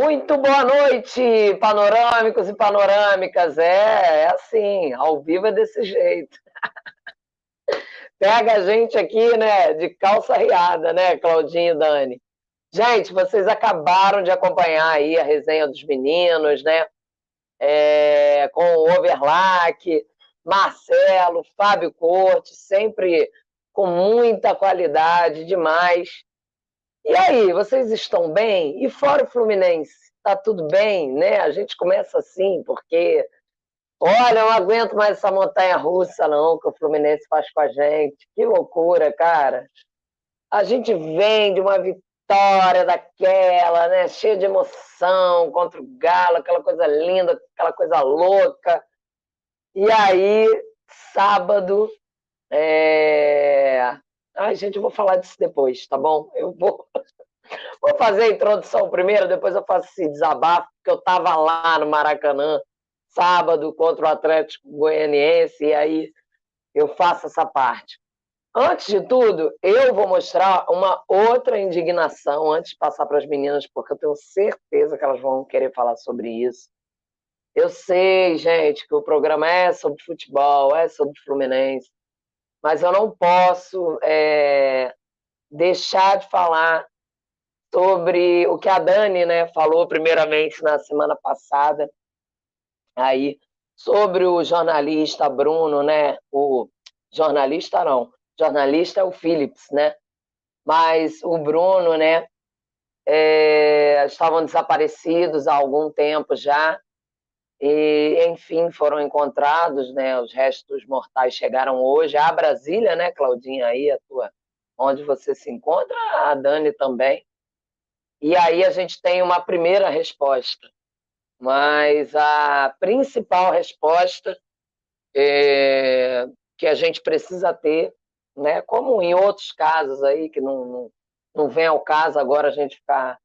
Muito boa noite, panorâmicos e panorâmicas. É, é assim, ao vivo é desse jeito. Pega a gente aqui, né, de calça riada, né, Claudinho e Dani. Gente, vocês acabaram de acompanhar aí a resenha dos meninos, né? É, com o Overlack, Marcelo, Fábio Corte, sempre com muita qualidade, demais. E aí, vocês estão bem? E fora o Fluminense, tá tudo bem, né? A gente começa assim, porque olha, eu não aguento mais essa montanha russa não que o Fluminense faz com a gente. Que loucura, cara. A gente vem de uma vitória daquela, né, cheia de emoção contra o Galo, aquela coisa linda, aquela coisa louca. E aí, sábado, é... Ai, gente, eu vou falar disso depois, tá bom? Eu vou, vou fazer a introdução primeiro, depois eu faço esse desabafo, porque eu estava lá no Maracanã, sábado, contra o Atlético Goianiense, e aí eu faço essa parte. Antes de tudo, eu vou mostrar uma outra indignação antes de passar para as meninas, porque eu tenho certeza que elas vão querer falar sobre isso. Eu sei, gente, que o programa é sobre futebol, é sobre Fluminense, mas eu não posso é, deixar de falar sobre o que a Dani né, falou primeiramente na semana passada, aí sobre o jornalista Bruno, né? O jornalista não, jornalista é o Phillips, né? Mas o Bruno, né? É, estavam desaparecidos há algum tempo já e, enfim, foram encontrados, né? Os restos mortais chegaram hoje a Brasília, né, Claudinha, aí a tua, onde você se encontra, a Dani também. E aí a gente tem uma primeira resposta, mas a principal resposta é, que a gente precisa ter, né, como em outros casos aí que não, não, não vem ao caso agora a gente ficar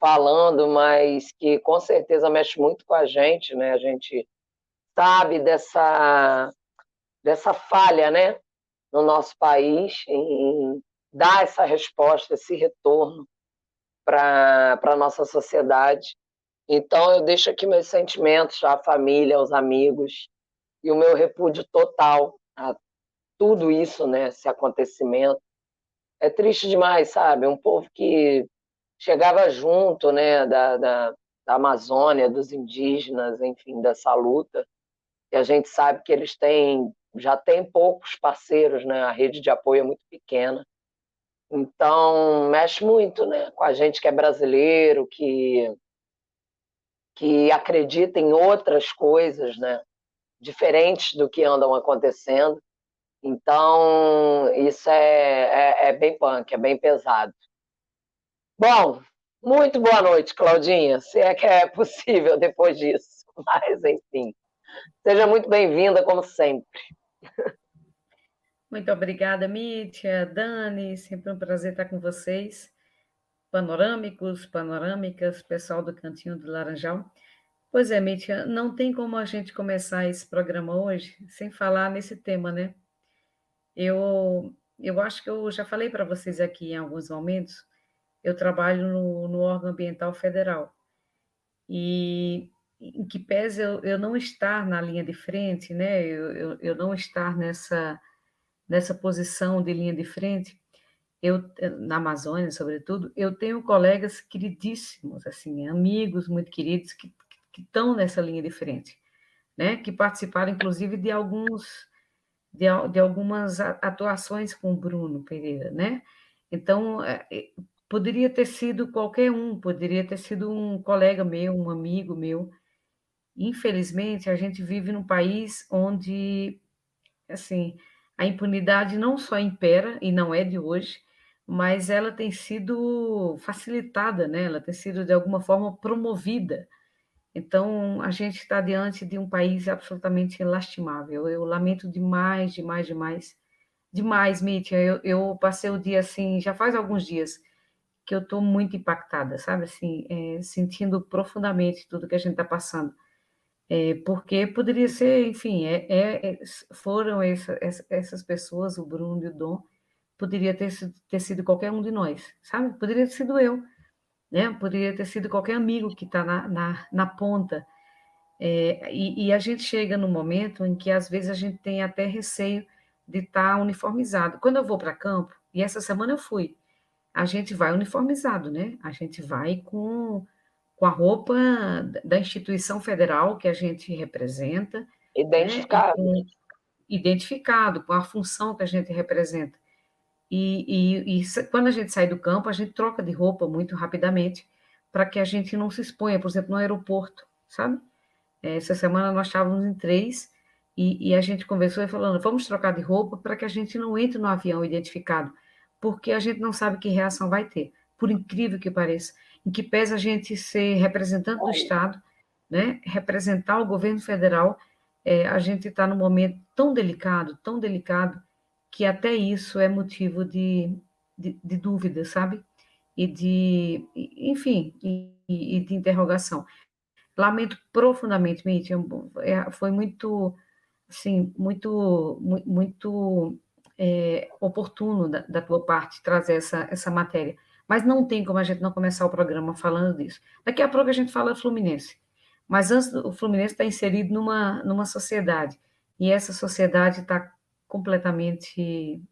falando, mas que com certeza mexe muito com a gente, né? A gente sabe dessa, dessa falha, né? No nosso país em, dar essa resposta, esse retorno para a nossa sociedade. Então, eu deixo aqui meus sentimentos à família, aos amigos, e o meu repúdio total a tudo isso, né? Esse acontecimento. É triste demais, sabe? Um povo que chegava junto né, da, da, da Amazônia, dos indígenas, enfim, dessa luta. E a gente sabe que eles têm, já têm poucos parceiros, né? a rede de apoio é muito pequena. Então, mexe muito né, com a gente que é brasileiro, que, que acredita em outras coisas, né, diferentes do que andam acontecendo. Então, isso é, é, é bem punk, é bem pesado. Bom, muito boa noite, Claudinha, se é que é possível depois disso. Mas, enfim, seja muito bem-vinda, como sempre. Muito obrigada, Mítia, Dani, sempre um prazer estar com vocês. Panorâmicos, panorâmicas, pessoal do Cantinho do Laranjal. Pois é, Mítia, não tem como a gente começar esse programa hoje sem falar nesse tema, né? Eu, eu acho que eu já falei para vocês aqui em alguns momentos eu trabalho no, no órgão ambiental federal. E em que pese eu, eu não estar na linha de frente, né, eu, eu, eu não estar nessa, nessa posição de linha de frente, eu na Amazônia, sobretudo, eu tenho colegas queridíssimos, assim, amigos muito queridos que, que estão nessa linha de frente, né, que participaram, inclusive, de alguns de, de algumas atuações com o Bruno Pereira, né? Então, é, Poderia ter sido qualquer um, poderia ter sido um colega meu, um amigo meu. Infelizmente, a gente vive num país onde, assim, a impunidade não só impera, e não é de hoje, mas ela tem sido facilitada, né? ela tem sido, de alguma forma, promovida. Então, a gente está diante de um país absolutamente lastimável. Eu lamento demais, demais, demais. Demais, Mítia. Eu, eu passei o dia assim, já faz alguns dias, que eu estou muito impactada, sabe? Assim, é, sentindo profundamente tudo que a gente está passando. É, porque poderia ser, enfim, é, é, é foram essa, essas pessoas, o Bruno e o Dom, poderia ter ter sido qualquer um de nós, sabe? Poderia ter sido eu. né? Poderia ter sido qualquer amigo que está na, na, na, ponta. É, e, e, a gente chega no momento em que, às vezes, a gente tem até receio de estar tá uniformizado. Quando eu vou para campo, e essa semana eu fui, a gente vai uniformizado, né? A gente vai com, com a roupa da instituição federal que a gente representa. Identificado. Né? identificado com a função que a gente representa. E, e, e, quando a gente sai do campo, a gente troca de roupa muito rapidamente para que a gente não se exponha, por exemplo, no aeroporto, sabe? Essa semana nós estávamos em três e, e a gente conversou e falando, vamos trocar de roupa para que a gente não entre no avião identificado, porque a gente não sabe que reação vai ter, por incrível que pareça. Em que pese a gente ser representante do Estado, né, representar o governo federal, é, a gente está num momento tão delicado, tão delicado, que até isso é motivo de, de, de dúvida, sabe? E de, enfim, e, e, de interrogação. Lamento profundamente, Mitch, é, foi muito, assim, muito, muito é, oportuno da, da, tua parte trazer essa, essa matéria. Mas não tem como a gente não começar o programa falando disso. Daqui a pouco a gente fala Fluminense. Mas antes, o Fluminense está inserido numa, numa sociedade. E essa sociedade está completamente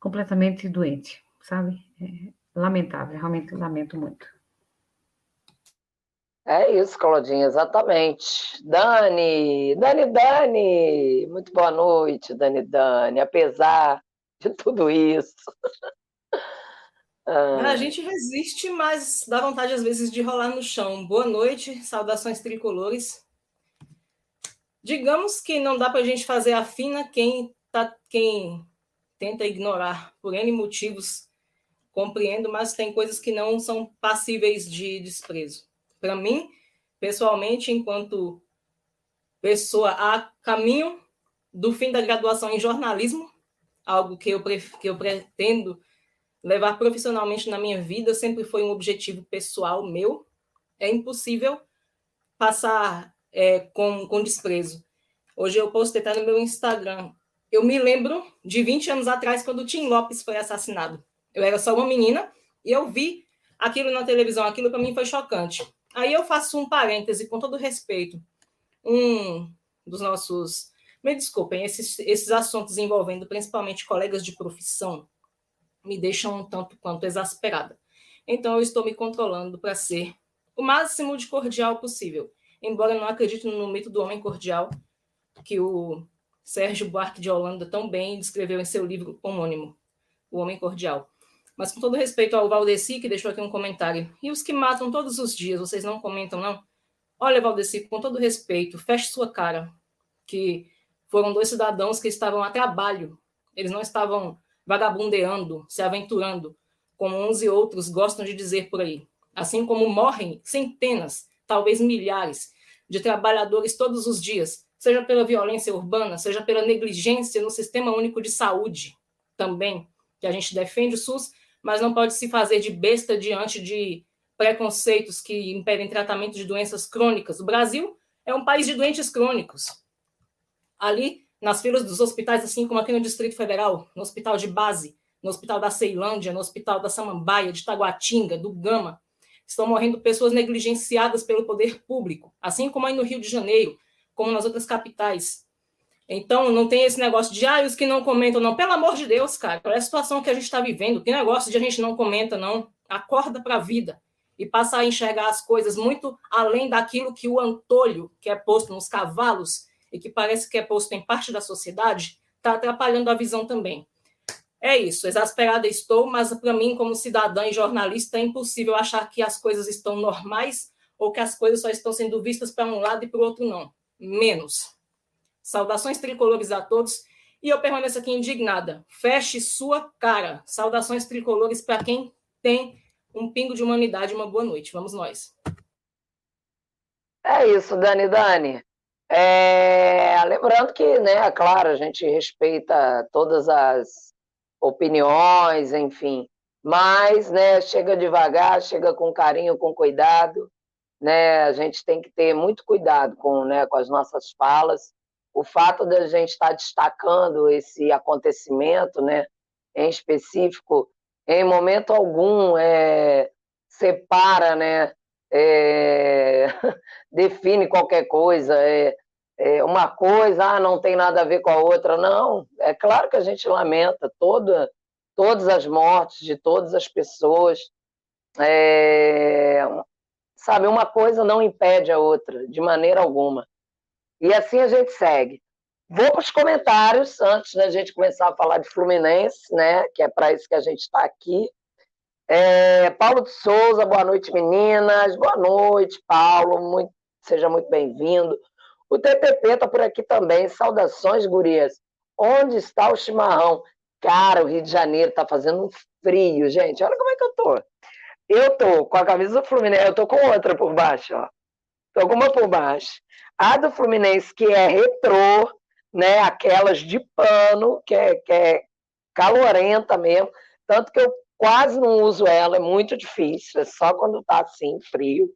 completamente doente, sabe? É lamentável, realmente lamento muito. É isso, Claudinha, exatamente. Dani, Dani, Dani, muito boa noite, Dani, Dani, apesar de tudo isso. Ah. A gente resiste, mas dá vontade às vezes de rolar no chão. Boa noite, saudações tricolores. Digamos que não dá para a gente fazer a fina quem, tá, quem tenta ignorar por N motivos, compreendo, mas tem coisas que não são passíveis de desprezo. Para mim, pessoalmente, enquanto pessoa a caminho do fim da graduação em jornalismo, algo que eu, que eu pretendo levar profissionalmente na minha vida sempre foi um objetivo pessoal meu. É impossível passar é, com, com desprezo. Hoje eu postei até no meu Instagram. Eu me lembro de 20 anos atrás, quando o Tim Lopes foi assassinado. Eu era só uma menina e eu vi aquilo na televisão. Aquilo para mim foi chocante. Aí eu faço um parêntese, com todo respeito. Um dos nossos. Me desculpem, esses, esses assuntos envolvendo principalmente colegas de profissão me deixam um tanto quanto exasperada. Então eu estou me controlando para ser o máximo de cordial possível. Embora eu não acredite no mito do homem cordial, que o Sérgio Buarque de Holanda tão bem descreveu em seu livro homônimo, O Homem Cordial. Mas com todo respeito ao Valdeci, que deixou aqui um comentário, e os que matam todos os dias, vocês não comentam, não? Olha, Valdeci, com todo respeito, feche sua cara, que foram dois cidadãos que estavam a trabalho, eles não estavam vagabundeando, se aventurando, como uns e outros gostam de dizer por aí. Assim como morrem centenas, talvez milhares, de trabalhadores todos os dias, seja pela violência urbana, seja pela negligência no sistema único de saúde, também, que a gente defende o SUS, mas não pode se fazer de besta diante de preconceitos que impedem tratamento de doenças crônicas. O Brasil é um país de doentes crônicos. Ali nas filas dos hospitais, assim como aqui no Distrito Federal, no Hospital de Base, no Hospital da Ceilândia, no Hospital da Samambaia, de Taguatinga, do Gama. Estão morrendo pessoas negligenciadas pelo poder público, assim como aí no Rio de Janeiro, como nas outras capitais. Então, não tem esse negócio de, ah, os que não comentam, não. Pelo amor de Deus, cara, é a situação que a gente está vivendo? Que negócio de a gente não comenta, não. Acorda para a vida e passa a enxergar as coisas muito além daquilo que o antolho, que é posto nos cavalos, e que parece que é posto em parte da sociedade, está atrapalhando a visão também. É isso, exasperada estou, mas para mim, como cidadã e jornalista, é impossível achar que as coisas estão normais ou que as coisas só estão sendo vistas para um lado e para o outro não. Menos. Saudações tricolores a todos e eu permaneço aqui indignada. Feche sua cara. Saudações tricolores para quem tem um pingo de humanidade. Uma boa noite. Vamos nós. É isso, Dani Dani. É, lembrando que, né, claro, a gente respeita todas as opiniões, enfim, mas, né, chega devagar, chega com carinho, com cuidado, né, a gente tem que ter muito cuidado com, né, com as nossas falas. O fato de a gente estar destacando esse acontecimento, né, em específico, em momento algum é, separa, né? É, define qualquer coisa. É, é, uma coisa ah, não tem nada a ver com a outra. Não, é claro que a gente lamenta toda, todas as mortes de todas as pessoas. É, sabe, uma coisa não impede a outra, de maneira alguma. E assim a gente segue. Vou para os comentários antes da gente começar a falar de Fluminense, né? Que é para isso que a gente está aqui. É, Paulo de Souza, boa noite, meninas. Boa noite, Paulo. Muito, seja muito bem-vindo. O TTP está por aqui também. Saudações, gurias. Onde está o chimarrão? Cara, o Rio de Janeiro está fazendo um frio, gente. Olha como é que eu tô. Eu tô com a camisa do Fluminense, eu tô com outra por baixo, ó. Tô com uma por baixo. A do Fluminense, que é retrô, né? Aquelas de pano, que é, que é calorenta mesmo. Tanto que eu quase não uso ela, é muito difícil, é só quando tá assim, frio.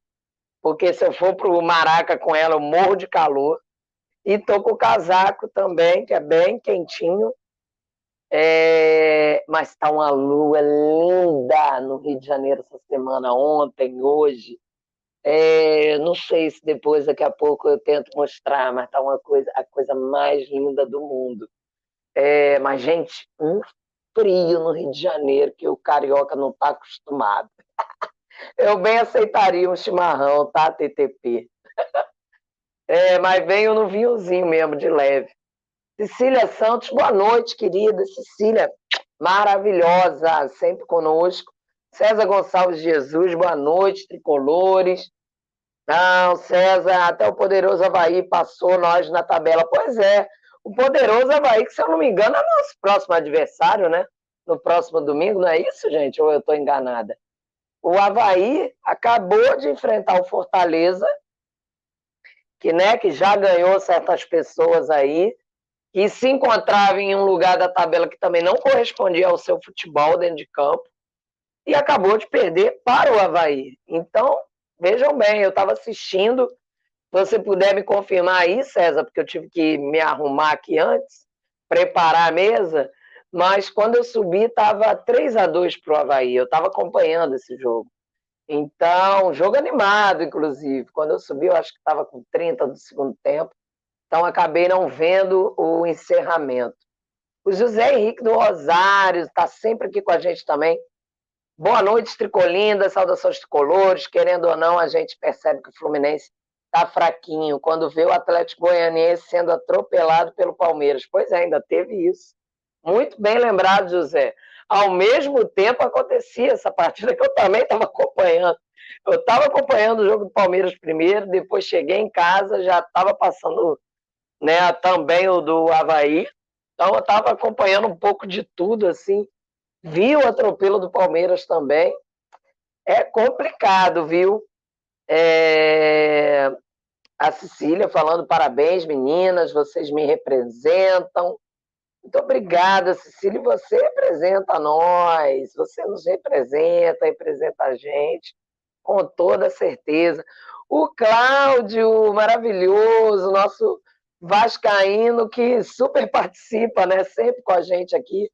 Porque se eu for pro Maraca com ela, eu morro de calor. E tô com o casaco também, que é bem quentinho. É... Mas tá uma lua linda no Rio de Janeiro essa semana, ontem, hoje. É, não sei se depois, daqui a pouco, eu tento mostrar, mas tá uma coisa, a coisa mais linda do mundo. É, mas, gente, um frio no Rio de Janeiro que o carioca não está acostumado. Eu bem aceitaria um chimarrão, tá, TTP? É, mas venho no vinhozinho mesmo, de leve. Cecília Santos, boa noite, querida. Cecília, maravilhosa, sempre conosco. César Gonçalves Jesus, boa noite, tricolores. Não, César, até o poderoso Havaí passou nós na tabela. Pois é, o poderoso Havaí, que se eu não me engano, é nosso próximo adversário, né? No próximo domingo, não é isso, gente? Ou eu estou enganada? O Havaí acabou de enfrentar o Fortaleza, que, né, que já ganhou certas pessoas aí, que se encontrava em um lugar da tabela que também não correspondia ao seu futebol dentro de campo e acabou de perder para o Havaí. Então, vejam bem, eu estava assistindo. Se você puder me confirmar aí, César, porque eu tive que me arrumar aqui antes, preparar a mesa, mas quando eu subi estava 3 a 2 para o Havaí. Eu estava acompanhando esse jogo. Então, jogo animado, inclusive. Quando eu subi, eu acho que estava com 30 do segundo tempo. Então, acabei não vendo o encerramento. O José Henrique do Rosário está sempre aqui com a gente também. Boa noite, Tricolinda, saudações tricolores. Querendo ou não, a gente percebe que o Fluminense está fraquinho quando vê o Atlético Goianiense sendo atropelado pelo Palmeiras. Pois é, ainda teve isso. Muito bem lembrado, José. Ao mesmo tempo acontecia essa partida que eu também estava acompanhando. Eu estava acompanhando o jogo do Palmeiras primeiro, depois cheguei em casa, já estava passando né, também o do Havaí. Então eu estava acompanhando um pouco de tudo, assim. Vi o atropelo do Palmeiras também. É complicado, viu? É... A Cecília falando parabéns, meninas, vocês me representam. Muito obrigada, Cecília. Você representa nós, você nos representa, representa a gente, com toda certeza. O Cláudio, maravilhoso, nosso vascaíno que super participa, né? Sempre com a gente aqui.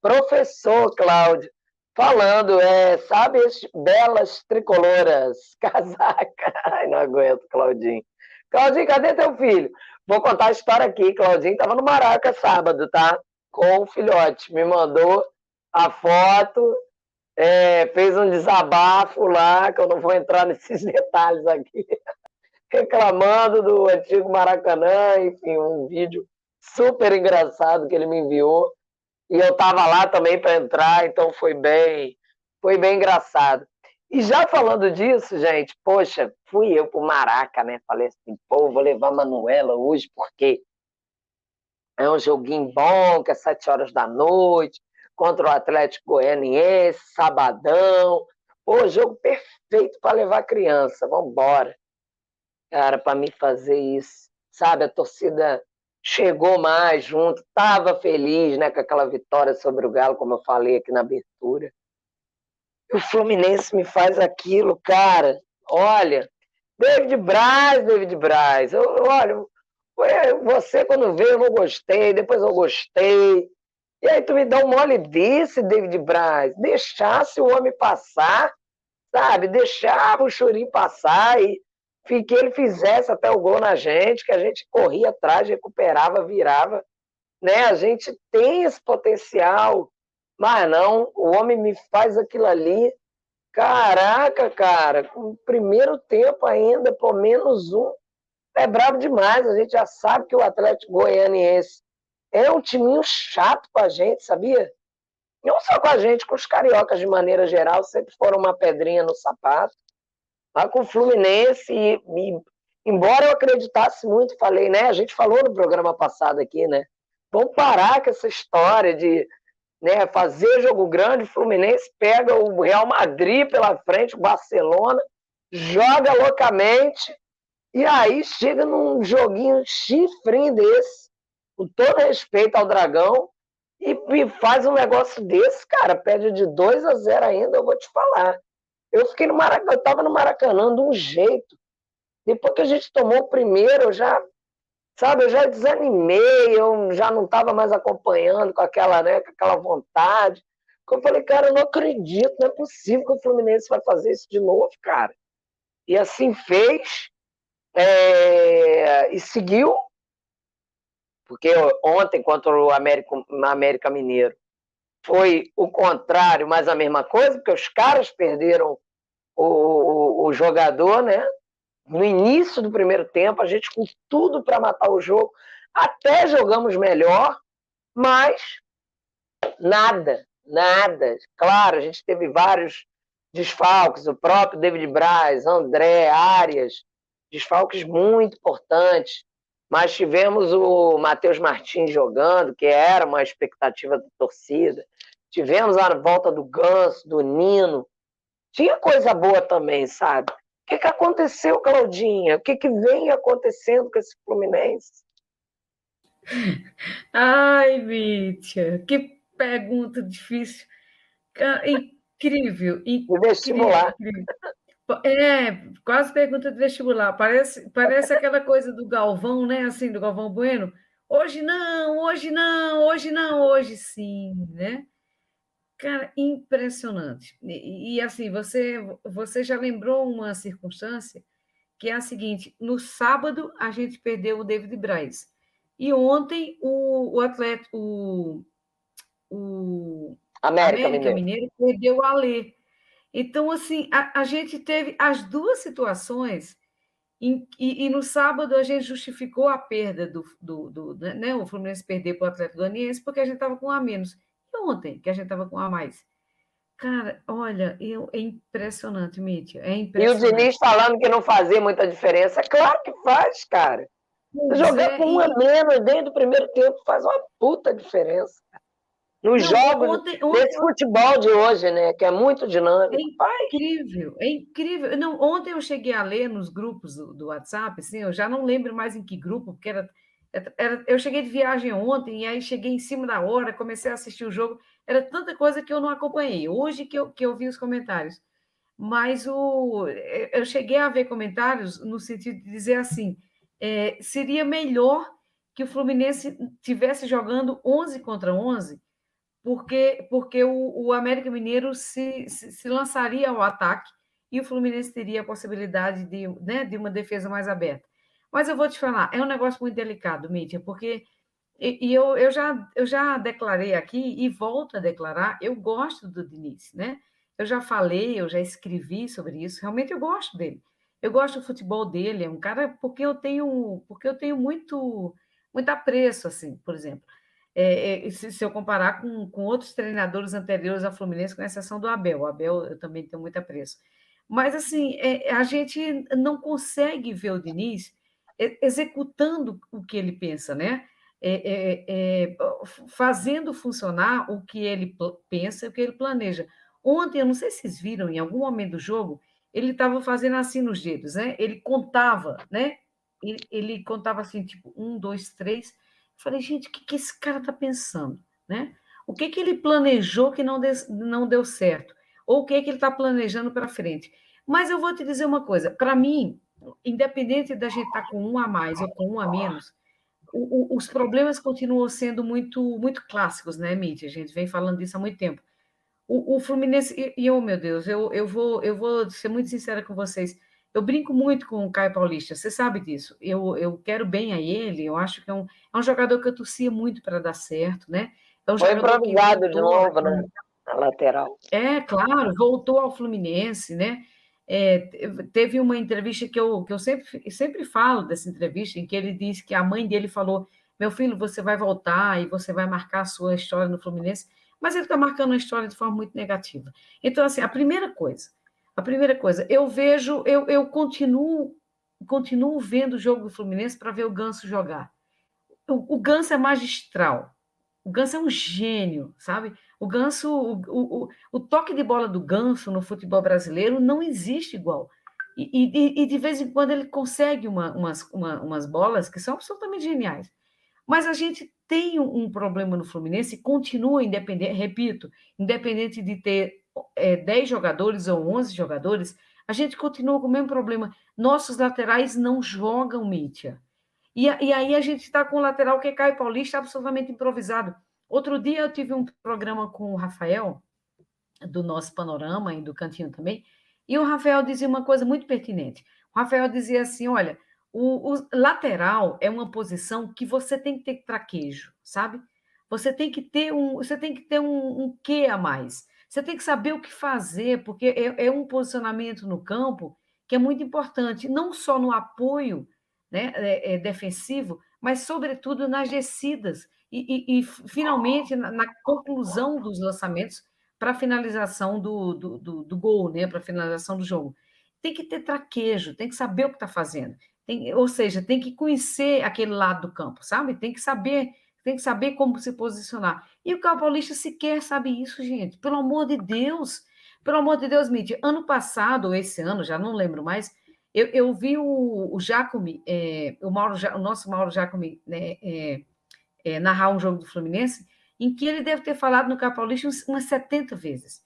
Professor Cláudio, falando, é, sabe, belas tricoloras, casaca. Ai, não aguento, Claudinho. Claudinho, cadê teu filho? Vou contar a história aqui. Claudinho estava no Maraca sábado, tá? Com o filhote. Me mandou a foto, é, fez um desabafo lá, que eu não vou entrar nesses detalhes aqui, reclamando do antigo Maracanã, enfim, um vídeo super engraçado que ele me enviou. E eu estava lá também para entrar, então foi bem, foi bem engraçado. E já falando disso, gente, poxa, fui eu pro Maraca, né? Falei assim, pô, vou levar a Manuela hoje, porque é um joguinho bom, que é sete horas da noite, contra o Atlético Goianiense, sabadão. Pô, jogo perfeito para levar criança, vamos embora. Cara, para me fazer isso, sabe? A torcida chegou mais junto, estava feliz né, com aquela vitória sobre o Galo, como eu falei aqui na abertura o Fluminense me faz aquilo, cara. Olha, David Braz, David Braz. Eu, olha, você quando veio eu gostei, depois eu gostei. E aí tu me dá um mole desse, David Braz. Deixasse o homem passar sabe? Deixava o Churim passar e que ele fizesse até o gol na gente, que a gente corria atrás, recuperava, virava. Né? A gente tem esse potencial, mas não, o homem me faz aquilo ali. Caraca, cara, o primeiro tempo ainda, por menos um, é bravo demais. A gente já sabe que o Atlético Goianiense é um timinho chato com a gente, sabia? Não só com a gente, com os cariocas de maneira geral, sempre foram uma pedrinha no sapato. Mas com o Fluminense, e, e, embora eu acreditasse muito, falei, né? A gente falou no programa passado aqui, né? Vamos parar com essa história de né, fazer jogo grande, o Fluminense pega o Real Madrid pela frente, o Barcelona, joga loucamente, e aí chega num joguinho chifrinho desse, com todo respeito ao Dragão, e, e faz um negócio desse, cara, pede de 2 a 0 ainda, eu vou te falar. Eu fiquei no Maracanã, eu tava no Maracanã de um jeito. Depois que a gente tomou o primeiro, eu já, sabe, eu já desanimei, eu já não estava mais acompanhando com aquela, né, com aquela vontade. Eu falei, cara, eu não acredito, não é possível que o Fluminense vai fazer isso de novo, cara. E assim fez, é, e seguiu, porque ontem contra o América, América Mineiro foi o contrário, mas a mesma coisa, porque os caras perderam o, o, o jogador, né? No início do primeiro tempo, a gente com tudo para matar o jogo, até jogamos melhor, mas nada, nada. Claro, a gente teve vários desfalques, o próprio David Braz, André, Arias, desfalques muito importantes mas tivemos o Matheus Martins jogando, que era uma expectativa da torcida. Tivemos a volta do Ganso, do Nino. Tinha coisa boa também, sabe? O que, que aconteceu, Claudinha? O que, que vem acontecendo com esse Fluminense? Ai, Mítia, que pergunta difícil. Incrível, incrível. vestibular. Incrível. É, quase pergunta de vestibular. Parece, parece aquela coisa do Galvão, né? Assim, do Galvão Bueno. Hoje não, hoje não, hoje não, hoje sim, né? Cara, impressionante. E, e assim, você, você já lembrou uma circunstância que é a seguinte: no sábado a gente perdeu o David Braz. E ontem o, o atleta, o, o América, América Mineiro. Mineiro perdeu o Alê. Então, assim, a, a gente teve as duas situações, em, e, e, no sábado a gente justificou a perda do, do, do né, o Fluminense perder para o Atlético Goianiense porque a gente estava com um a menos. E ontem, que a gente estava com a mais. Cara, olha, eu, é impressionante, Mítia. É impressionante. E o Diniz falando que não fazia muita diferença. Claro que faz, cara. Pois Jogar é, com um a menos dentro do primeiro tempo faz uma puta diferença. Nos não, jogos ontem, ontem, desse futebol de hoje, né? Que é muito dinâmico. É incrível, é incrível. Não, ontem eu cheguei a ler nos grupos do, do WhatsApp, assim, eu já não lembro mais em que grupo, porque era, eu cheguei de viagem ontem, e aí cheguei em cima da hora, comecei a assistir o jogo. Era tanta coisa que eu não acompanhei. Hoje que eu, que eu vi os comentários. Mas o, eu cheguei a ver comentários no sentido de dizer assim: é, seria melhor que o Fluminense tivesse jogando 11 contra 11 porque, porque o, o América Mineiro se, se, se, lançaria ao ataque e o Fluminense teria a possibilidade de, né, de uma defesa mais aberta. Mas eu vou te falar, é um negócio muito delicado, Mídia, porque e, e eu, eu, já, eu já declarei aqui e volto a declarar, eu gosto do Diniz, né? Eu já falei, eu já escrevi sobre isso, realmente eu gosto dele. Eu gosto do futebol dele, é um cara porque eu tenho, porque eu tenho muito, muito apreço, assim, por exemplo é, é, se, se, eu comparar com, com outros treinadores anteriores ao Fluminense, com exceção do Abel. O Abel eu também tenho muito apreço. Mas, assim, é, a gente não consegue ver o Diniz executando o que ele pensa, né? É, é, é fazendo funcionar o que ele pensa e o que ele planeja. Ontem, eu não sei se vocês viram, em algum momento do jogo, ele estava fazendo assim nos dedos, né? Ele contava, né? Ele, ele contava assim, tipo, um, dois, três Falei, gente, o que, que esse cara está pensando? Né? O que, que ele planejou que não, não deu certo? Ou o que, que ele está planejando para frente? Mas eu vou te dizer uma coisa: para mim, independente da gente estar tá com um a mais ou com um a menos, o, o, os problemas continuam sendo muito, muito clássicos, né, Mídia? A gente vem falando disso há muito tempo. O, o Fluminense, e, e oh, meu Deus, eu, eu, vou, eu vou ser muito sincera com vocês. Eu brinco muito com o Caio Paulista, você sabe disso. Eu, eu quero bem a ele, eu acho que é um, é um jogador que eu torcia muito para dar certo, né? É um Foi improvisado de novo, né? Na lateral. É, claro, voltou ao Fluminense, né? É, teve uma entrevista que eu, que eu sempre, sempre falo dessa entrevista, em que ele disse que a mãe dele falou: Meu filho, você vai voltar e você vai marcar a sua história no Fluminense, mas ele está marcando a história de forma muito negativa. Então, assim, a primeira coisa, a primeira coisa, eu vejo, eu, eu continuo, continuo vendo o jogo do Fluminense para ver o Ganso jogar. O, o Ganso é magistral. O Ganso é um gênio, sabe? O Ganso, o, o, o, toque de bola do Ganso no futebol brasileiro não existe igual. E, e, e de vez em quando ele consegue uma, umas, uma, umas bolas que são absolutamente geniais. Mas a gente tem um problema no Fluminense e continua independente, repito, independente de ter é, 10 jogadores ou 11 jogadores, a gente continua com o mesmo problema. Nossos laterais não jogam Mítia. E, e aí a gente está com o lateral que cai paulista absolutamente improvisado. Outro dia eu tive um programa com o Rafael, do nosso panorama e do cantinho também, e o Rafael dizia uma coisa muito pertinente. O Rafael dizia assim: olha, o, o lateral é uma posição que você tem que ter traquejo, sabe? Você tem que ter um, você tem que ter um, um quê a mais. Você tem que saber o que fazer, porque é, é um posicionamento no campo que é muito importante, não só no apoio né, é, é defensivo, mas sobretudo nas descidas e, e, e finalmente, na, na, conclusão dos lançamentos para finalização do, do, do, do, gol, né? para finalização do jogo. Tem que ter traquejo, tem que saber o que está fazendo. Tem, ou seja, tem que conhecer aquele lado do campo, sabe? Tem que saber, tem que saber como se posicionar. E o Paulista sequer sabe isso, gente. Pelo amor de Deus. Pelo amor de Deus, Mídia. Ano passado, ou esse ano, já não lembro mais, eu, eu vi o, o Jacome, é, o, Mauro, o nosso Mauro Jacome, né, é, é, narrar um jogo do Fluminense, em que ele deve ter falado no Capaulista umas 70 vezes.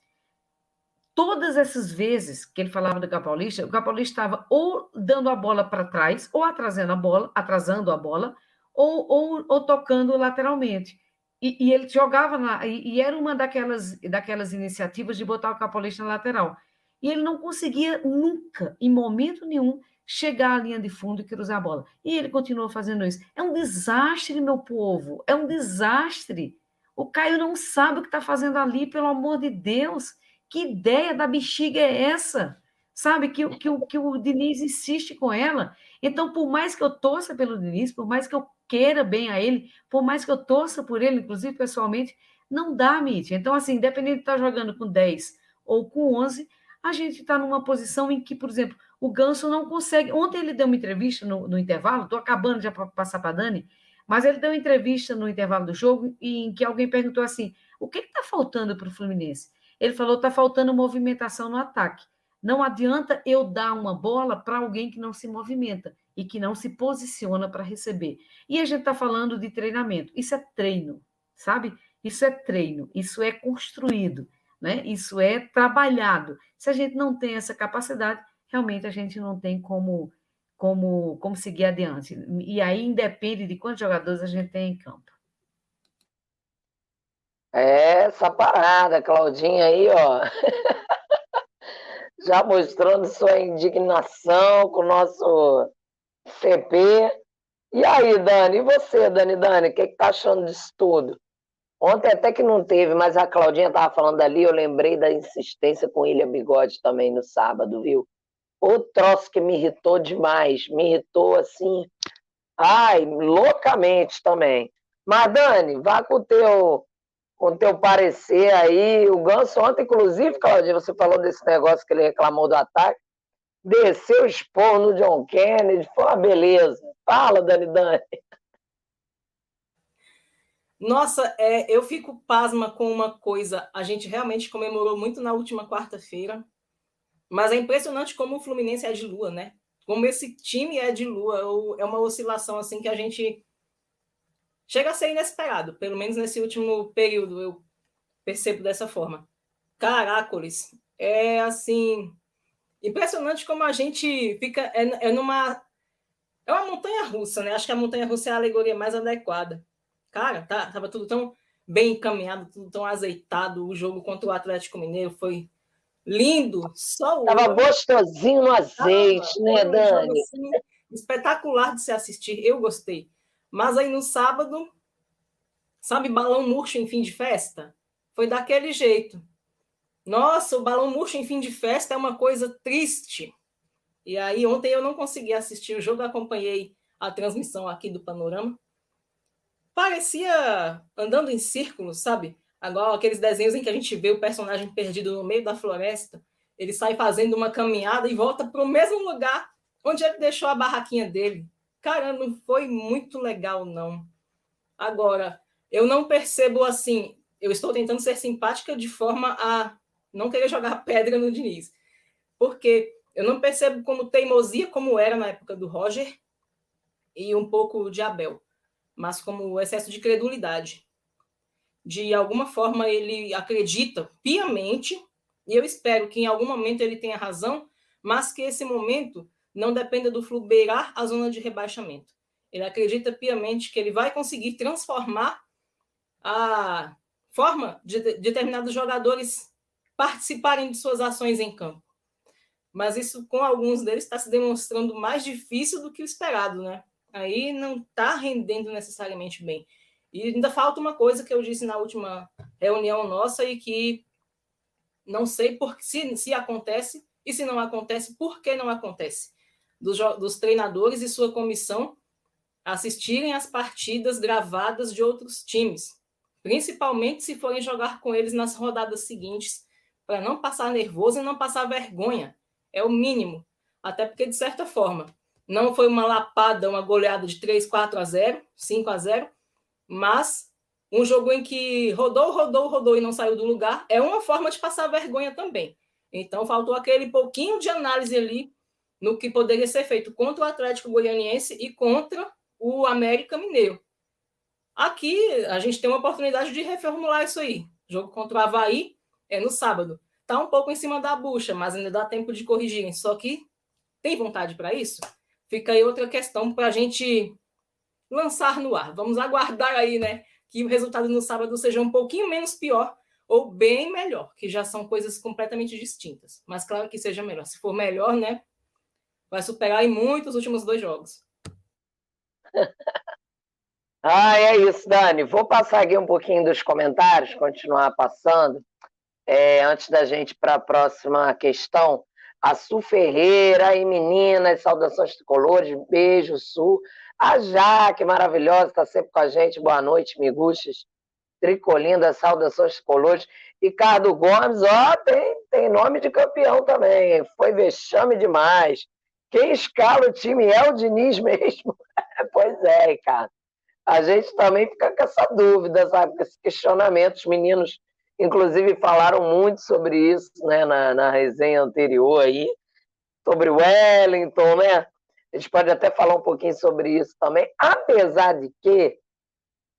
Todas essas vezes que ele falava do Capaulista, o Capaulista estava ou dando a bola para trás, ou atrasando a bola, atrasando a bola, ou, ou, ou tocando lateralmente. E, e, ele jogava na. E, e, era uma daquelas, daquelas iniciativas de botar o Capaulista na lateral. E ele não conseguia nunca, em momento nenhum, chegar à linha de fundo e cruzar a bola. E ele continuou fazendo isso. É um desastre, meu povo. É um desastre. O Caio não sabe o que está fazendo ali, pelo amor de Deus. Que ideia da bexiga é essa? Sabe, que, que, que, que o Diniz insiste com ela. Então, por mais que eu torça pelo Diniz, por mais que eu queira bem a ele, por mais que eu torça por ele, inclusive pessoalmente, não dá, Mítia. Então, assim, independente de estar tá jogando com 10 ou com 11, a gente está numa posição em que, por exemplo, o Ganso não consegue. Ontem ele deu uma entrevista no, no intervalo, estou acabando já para passar para Dani, mas ele deu uma entrevista no intervalo do jogo em que alguém perguntou assim: o que está faltando para o Fluminense? Ele falou: está faltando movimentação no ataque. Não adianta eu dar uma bola para alguém que não se movimenta e que não se posiciona para receber. E a gente está falando de treinamento. Isso é treino, sabe? Isso é treino, isso é construído, né? Isso é trabalhado. Se a gente não tem essa capacidade, realmente a gente não tem como, como, como seguir adiante. E aí independe de quantos jogadores a gente tem em campo. É, essa parada, Claudinha aí, ó. Já mostrando sua indignação com o nosso CP. E aí, Dani, e você, Dani, Dani, o que, que tá achando disso tudo? Ontem até que não teve, mas a Claudinha estava falando ali, eu lembrei da insistência com Ilha Bigode também no sábado, viu? O troço que me irritou demais, me irritou assim, ai, loucamente também. Mas, Dani, vá com o teu, com o teu parecer aí. O Ganso ontem, inclusive, Claudinha, você falou desse negócio que ele reclamou do ataque, desceu expor no John Kennedy, foi uma beleza. Fala, Dani Dani. Nossa, é, eu fico pasma com uma coisa. A gente realmente comemorou muito na última quarta-feira, mas é impressionante como o Fluminense é de lua, né? Como esse time é de lua, é uma oscilação assim que a gente chega a ser inesperado, pelo menos nesse último período eu percebo dessa forma. Caracoles, é assim impressionante como a gente fica é, é numa é uma montanha russa, né? Acho que a montanha russa é a alegoria mais adequada. Cara, tá, tava tudo tão bem encaminhado, tudo tão azeitado. O jogo contra o Atlético Mineiro foi lindo, só o. Tava gostosinho no azeite, ah, né, Dani? Assim, espetacular de se assistir, eu gostei. Mas aí no sábado, sabe, balão murcho em fim de festa? Foi daquele jeito. Nossa, o balão murcho em fim de festa é uma coisa triste. E aí, ontem eu não consegui assistir o jogo, acompanhei a transmissão aqui do Panorama. Parecia andando em círculos, sabe? Agora, aqueles desenhos em que a gente vê o personagem perdido no meio da floresta, ele sai fazendo uma caminhada e volta para o mesmo lugar onde ele deixou a barraquinha dele. Cara, não foi muito legal, não. Agora, eu não percebo assim. Eu estou tentando ser simpática de forma a não querer jogar pedra no Diniz. Porque eu não percebo como teimosia, como era na época do Roger, e um pouco de Abel, mas como excesso de credulidade. De alguma forma ele acredita piamente, e eu espero que em algum momento ele tenha razão, mas que esse momento não dependa do Flu beirar a zona de rebaixamento. Ele acredita piamente que ele vai conseguir transformar a forma de determinados jogadores participarem de suas ações em campo. Mas isso, com alguns deles, está se demonstrando mais difícil do que o esperado, né? Aí não está rendendo necessariamente bem. E ainda falta uma coisa que eu disse na última reunião nossa e que não sei por, se, se acontece e se não acontece, por que não acontece. Dos, dos treinadores e sua comissão assistirem às partidas gravadas de outros times, principalmente se forem jogar com eles nas rodadas seguintes, para não passar nervoso e não passar vergonha. É o mínimo. Até porque, de certa forma, não foi uma lapada, uma goleada de 3, 4 a 0, 5 a 0, mas um jogo em que rodou, rodou, rodou e não saiu do lugar é uma forma de passar vergonha também. Então, faltou aquele pouquinho de análise ali no que poderia ser feito contra o Atlético Goianiense e contra o América Mineiro. Aqui a gente tem uma oportunidade de reformular isso aí. Jogo contra o Havaí é no sábado. Está um pouco em cima da bucha, mas ainda dá tempo de corrigirem. Só que tem vontade para isso? Fica aí outra questão para a gente lançar no ar. Vamos aguardar aí, né? Que o resultado no sábado seja um pouquinho menos pior ou bem melhor, que já são coisas completamente distintas. Mas claro que seja melhor. Se for melhor, né? Vai superar em muito os últimos dois jogos. ah, é isso, Dani. Vou passar aqui um pouquinho dos comentários, continuar passando é, antes da gente para a próxima questão, a Su Ferreira e meninas, saudações tricolores, beijo, Su. A Jaque, maravilhosa, está sempre com a gente, boa noite, miguxas. Tricolinda, saudações tricolores. Ricardo Gomes, ó, tem, tem nome de campeão também, foi vexame demais. Quem escala o time é o Diniz mesmo. pois é, Ricardo. A gente também fica com essa dúvida, sabe, com esse questionamento. Os meninos Inclusive, falaram muito sobre isso né, na, na resenha anterior aí, sobre o Wellington, né? A gente pode até falar um pouquinho sobre isso também, apesar de que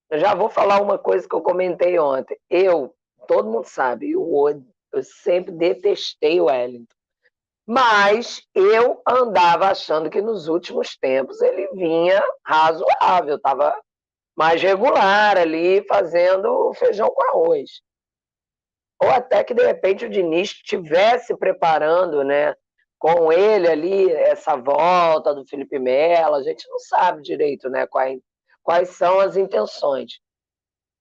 eu já vou falar uma coisa que eu comentei ontem. Eu, todo mundo sabe, eu, eu sempre detestei o Wellington. Mas eu andava achando que nos últimos tempos ele vinha razoável, estava mais regular ali, fazendo feijão com arroz ou até que de repente o Diniz estivesse preparando, né, com ele ali essa volta do Felipe Melo, a gente não sabe direito, né, quais, quais são as intenções.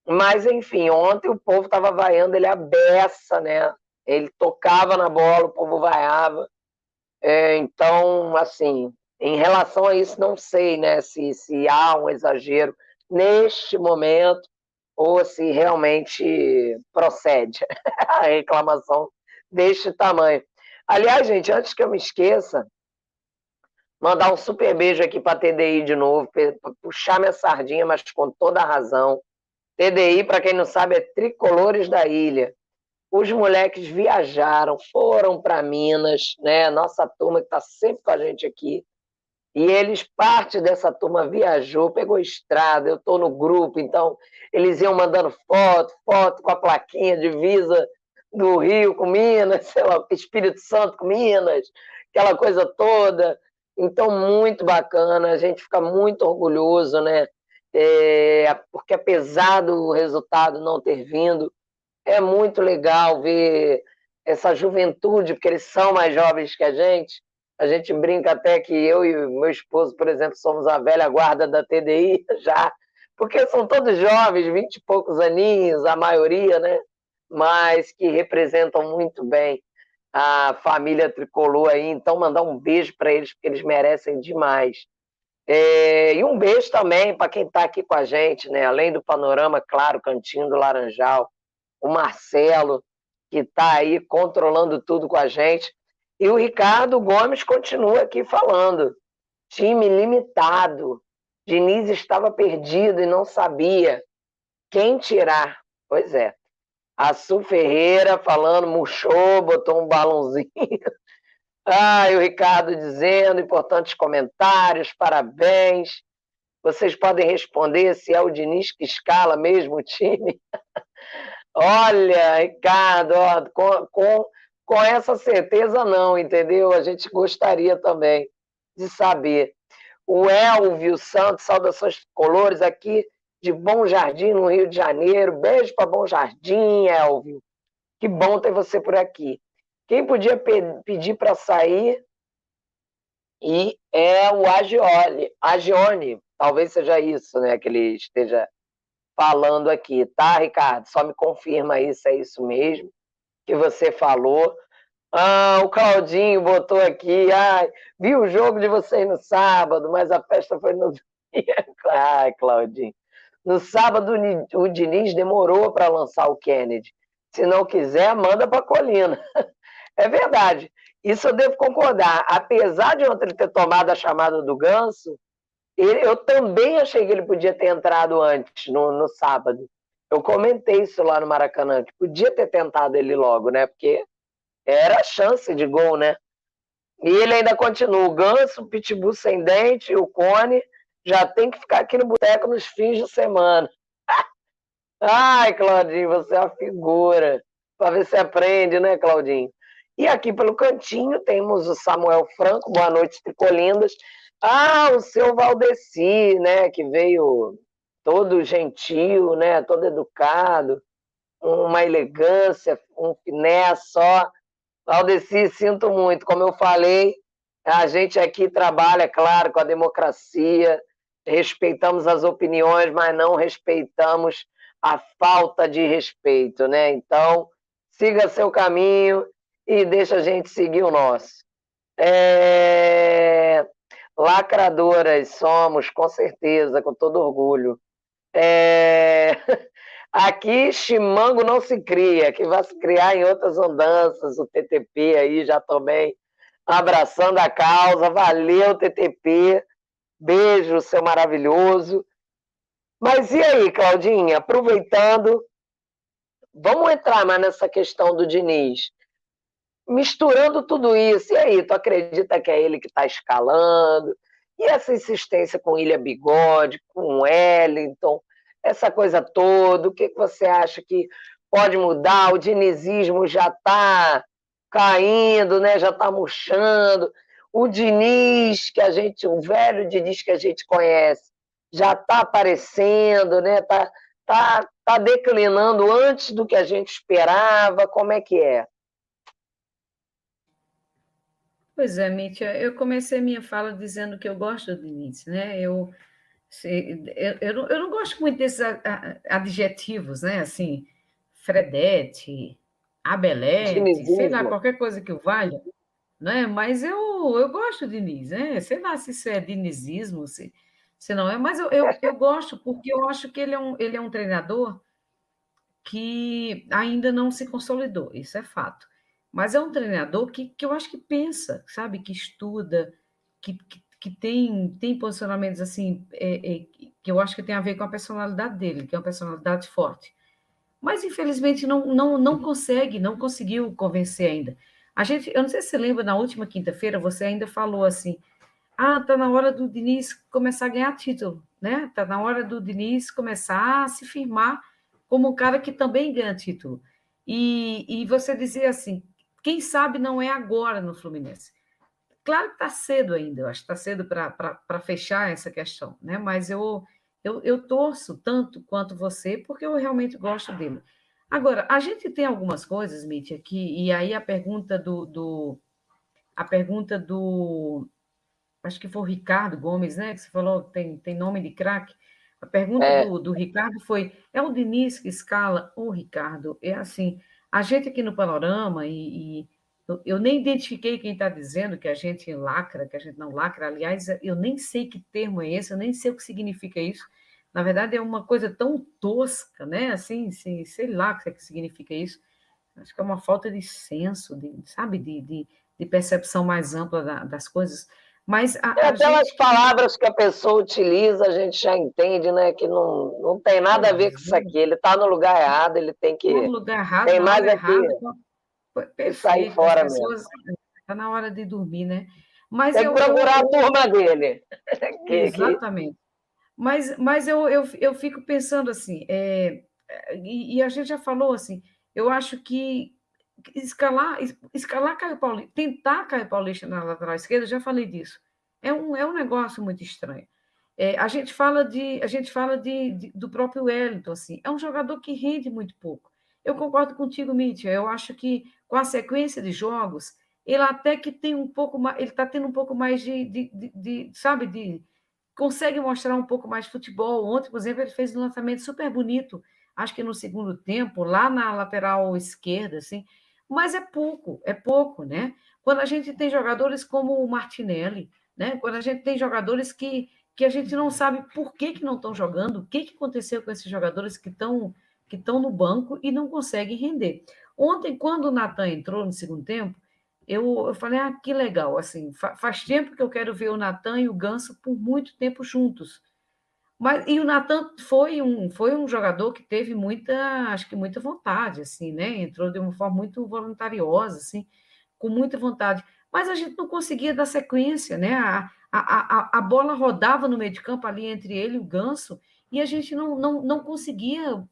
Mas enfim, ontem o povo estava vaiando ele a beça, né? Ele tocava na bola, o povo vaiava. É, então, assim, em relação a isso, não sei, né, se, se há um exagero neste momento ou se realmente procede a reclamação deste tamanho. Aliás, gente, antes que eu me esqueça, mandar um super beijo aqui para a TDI de novo, puxar minha sardinha, mas com toda a razão. TDI, para quem não sabe, é Tricolores da Ilha. Os moleques viajaram, foram para Minas, né? Nossa turma que está sempre com a gente aqui. E eles, parte dessa turma viajou, pegou estrada, eu estou no grupo, então eles iam mandando foto, foto com a plaquinha divisa do Rio com Minas, sei lá, Espírito Santo com Minas, aquela coisa toda. Então, muito bacana, a gente fica muito orgulhoso, né? é, porque apesar do resultado não ter vindo, é muito legal ver essa juventude, porque eles são mais jovens que a gente. A gente brinca até que eu e meu esposo, por exemplo, somos a velha guarda da TDI já, porque são todos jovens, vinte e poucos aninhos, a maioria, né? Mas que representam muito bem a família tricolor aí. Então, mandar um beijo para eles, porque eles merecem demais. É, e um beijo também para quem está aqui com a gente, né? Além do panorama, claro, Cantinho do Laranjal, o Marcelo, que está aí controlando tudo com a gente. E o Ricardo Gomes continua aqui falando. Time limitado. Diniz estava perdido e não sabia quem tirar. Pois é. A Su Ferreira falando, murchou, botou um balãozinho. Ah, o Ricardo dizendo, importantes comentários, parabéns. Vocês podem responder se é o Diniz que escala mesmo o time. Olha, Ricardo, ó, com, com, com essa certeza não, entendeu? A gente gostaria também de saber. O Elvio Santos, saudações colores aqui de Bom Jardim, no Rio de Janeiro. Beijo para Bom Jardim, Elvio. Que bom ter você por aqui. Quem podia pe pedir para sair e é o Agione, Agione, talvez seja isso, né, que ele esteja falando aqui, tá, Ricardo? Só me confirma isso, é isso mesmo que você falou. Ah, o Claudinho botou aqui, ah, vi o jogo de vocês no sábado, mas a festa foi no dia. Ai, Claudinho. No sábado, o Diniz demorou para lançar o Kennedy. Se não quiser, manda para a Colina. É verdade. Isso eu devo concordar. Apesar de ontem ele ter tomado a chamada do Ganso, ele, eu também achei que ele podia ter entrado antes, no, no sábado. Eu comentei isso lá no Maracanã, que podia ter tentado ele logo, né? Porque era chance de gol, né? E ele ainda continua. O Ganso, o Pitbull sem dente, o Cone já tem que ficar aqui no boteco nos fins de semana. Ai, Claudinho, você é uma figura. Para ver se aprende, né, Claudinho? E aqui pelo cantinho temos o Samuel Franco, boa noite, Tricolindas. Ah, o seu Valdeci, né, que veio todo gentil, né, todo educado, uma elegância, um finé só. Valdeci, sinto muito, como eu falei, a gente aqui trabalha, claro, com a democracia, respeitamos as opiniões, mas não respeitamos a falta de respeito, né? Então, siga seu caminho e deixa a gente seguir o nosso. É... Lacradoras somos, com certeza, com todo orgulho. É... Aqui, chimango não se cria, que vai se criar em outras andanças, o TTP aí já também abraçando a causa. Valeu, TTP. Beijo, seu maravilhoso. Mas e aí, Claudinha, aproveitando, vamos entrar mais nessa questão do Diniz misturando tudo isso, e aí, tu acredita que é ele que está escalando? E essa insistência com Ilha Bigode, com Wellington, essa coisa toda, o que, que você acha que pode mudar? O dinizismo já está caindo, né? já está murchando. O Diniz, que a gente, o velho Diniz que a gente conhece, já está aparecendo, né? Está tá, tá declinando antes do que a gente esperava. Como é que é? Pois é, Mítia, eu comecei minha fala dizendo que eu gosto do Diniz, né? Eu, eu, eu, não, eu não gosto muito desses adjetivos, né? Assim, Fredete, Abelete, sei lá, qualquer coisa que valha, né? Mas eu, eu gosto do Diniz, né? Sei lá se isso é dinizismo, se, se não é, mas eu, eu, eu gosto porque eu acho que ele é um, ele é um treinador que ainda não se consolidou, isso é fato. Mas é um treinador que, que eu acho que pensa, sabe? Que estuda, que, que, que tem, tem posicionamentos assim, é, é, que eu acho que tem a ver com a personalidade dele, que é uma personalidade forte. Mas, infelizmente, não, não, não consegue, não conseguiu convencer ainda. A gente, eu não sei se você lembra, na última quinta-feira, você ainda falou assim: ah, tá na hora do Diniz começar a ganhar título, né? Tá na hora do Diniz começar a se firmar como um cara que também ganha título. E, e você dizia assim: quem sabe não é agora no Fluminense. Claro que está cedo ainda, eu acho que está cedo para fechar essa questão, né? Mas eu, eu, eu torço tanto quanto você, porque eu realmente gosto dele. Agora, a gente tem algumas coisas, Mitch, aqui, e aí a pergunta do, do a pergunta do acho que foi o Ricardo Gomes, né? Que você falou que tem, tem nome de craque. A pergunta é. do, do Ricardo foi: é o Diniz que escala? O Ricardo, é assim. A gente aqui no Panorama, e, e eu nem identifiquei quem está dizendo que a gente lacra, que a gente não lacra. Aliás, eu nem sei que termo é esse, eu nem sei o que significa isso. Na verdade, é uma coisa tão tosca, né? Assim, assim sei lá o que significa isso. Acho que é uma falta de senso, de, sabe, de, de, de percepção mais ampla da, das coisas. Mas a, é, pelas gente... palavras que a pessoa utiliza, a gente já entende, né? Que não, não tem nada a ver com isso aqui. Ele está no lugar errado, ele tem que. No lugar errado, tem mais aqui. Errado, perfeito, sair fora pessoas... mesmo. Está na hora de dormir, né? Mas tem eu, que procurar eu... a turma dele. que, Exatamente. Mas, mas eu, eu, eu fico pensando assim, é, e, e a gente já falou assim, eu acho que escalar, escalar Caio Paulista, tentar Caio Paulista na lateral esquerda, já falei disso. É um, é um negócio muito estranho. É, a gente fala de a gente fala de, de, do próprio Wellington assim é um jogador que rende muito pouco eu concordo contigo Mitchell eu acho que com a sequência de jogos ele até que tem um pouco mais ele está tendo um pouco mais de, de, de, sabe de consegue mostrar um pouco mais de futebol ontem por exemplo ele fez um lançamento super bonito acho que no segundo tempo lá na lateral esquerda assim mas é pouco, é pouco, né? Quando a gente tem jogadores como o Martinelli, né? Quando a gente tem jogadores que, que a gente não sabe por que, que não estão jogando, o que, que aconteceu com esses jogadores que estão que estão no banco e não conseguem render. Ontem, quando o Natan entrou no segundo tempo, eu, eu falei, ah, que legal, assim, fa faz tempo que eu quero ver o Natan e o Ganso por muito tempo juntos. Mas, e o Natan foi um, foi um jogador que teve muita, acho que muita vontade, assim, né? Entrou de uma forma muito voluntariosa, assim, com muita vontade. Mas a gente não conseguia dar sequência, né? A, a, a, a bola rodava no meio de campo ali entre ele e o Ganso, e a gente não, não, não conseguia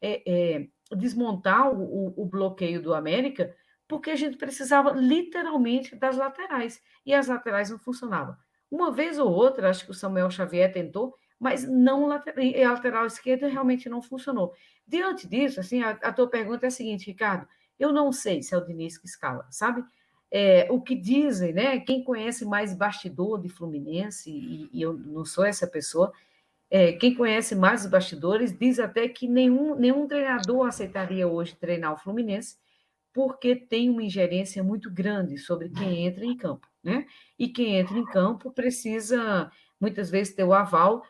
é, é, desmontar o, o bloqueio do América, porque a gente precisava literalmente das laterais, e as laterais não funcionavam. Uma vez ou outra, acho que o Samuel Xavier tentou, mas não a lateral esquerda realmente não funcionou. Diante disso, assim, a, a, tua pergunta é a seguinte, Ricardo, eu não sei se é o Diniz que escala, sabe? É, o que dizem, né? Quem conhece mais bastidor de Fluminense, e, e eu não sou essa pessoa, é, quem conhece mais os bastidores diz até que nenhum, nenhum treinador aceitaria hoje treinar o Fluminense, porque tem uma ingerência muito grande sobre quem entra em campo, né? E quem entra em campo precisa muitas vezes ter o aval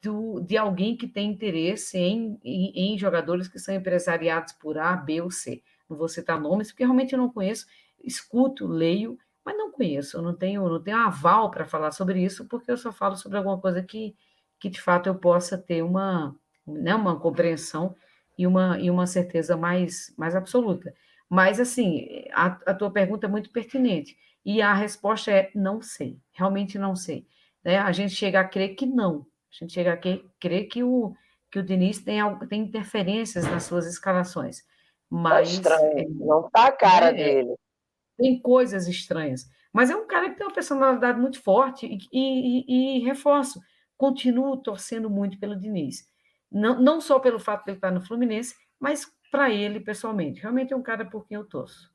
do, de alguém que tem interesse em, em, em, jogadores que são empresariados por A, B ou C. Não vou citar nomes, porque realmente eu não conheço, escuto, leio, mas não conheço, eu não tenho, não tenho aval para falar sobre isso, porque eu só falo sobre alguma coisa que, que de fato eu possa ter uma, né, uma compreensão e uma, e uma certeza mais, mais absoluta. Mas, assim, a, a tua pergunta é muito pertinente. E a resposta é não sei, realmente não sei. Né? A gente chega a crer que não, a gente chega a crer que o, que o Diniz tem, tem interferências nas suas escalações. Tá mas. Tá estranho, não tá a cara é, dele. Tem coisas estranhas. Mas é um cara que tem uma personalidade muito forte e, e, e, e reforço, continuo torcendo muito pelo Diniz. Não, não só pelo fato de ele estar no Fluminense, mas para ele pessoalmente. Realmente é um cara por quem eu torço.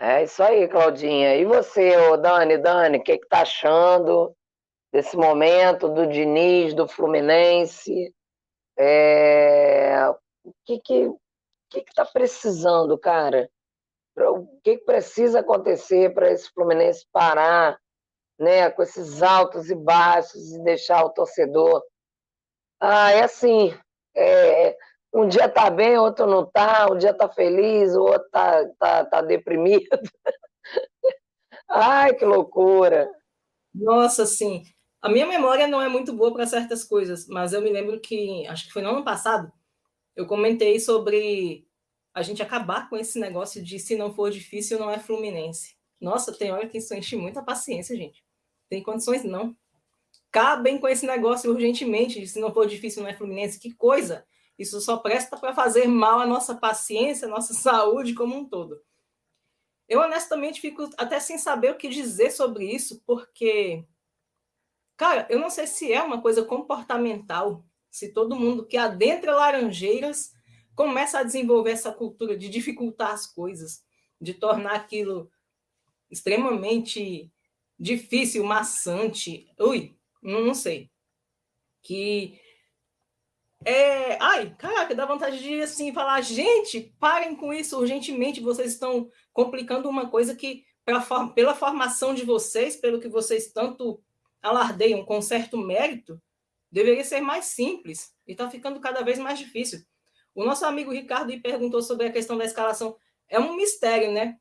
É isso aí, Claudinha. E você, ô Dani, Dani, o que, que tá achando? desse momento do Diniz, do Fluminense. É... O que que que está precisando, cara? O que, que precisa acontecer para esse Fluminense parar, né, com esses altos e baixos e deixar o torcedor? Ah, é assim, é, um dia tá bem, outro não tá, um dia tá feliz, o outro tá, tá, tá deprimido. Ai, que loucura! Nossa, sim. A minha memória não é muito boa para certas coisas, mas eu me lembro que, acho que foi no ano passado, eu comentei sobre a gente acabar com esse negócio de se não for difícil, não é Fluminense. Nossa, tem hora que isso enche muita paciência, gente. Tem condições, não. Cabem com esse negócio urgentemente de se não for difícil, não é Fluminense. Que coisa! Isso só presta para fazer mal à nossa paciência, à nossa saúde como um todo. Eu honestamente fico até sem saber o que dizer sobre isso, porque Cara, eu não sei se é uma coisa comportamental, se todo mundo que adentra Laranjeiras começa a desenvolver essa cultura de dificultar as coisas, de tornar aquilo extremamente difícil, maçante. Ui, não, não sei. Que é, ai, caraca, dá vontade de assim falar, gente, parem com isso urgentemente, vocês estão complicando uma coisa que pra, pela formação de vocês, pelo que vocês tanto alardeiam com certo mérito, deveria ser mais simples e está ficando cada vez mais difícil. O nosso amigo Ricardo perguntou sobre a questão da escalação. É um mistério, né?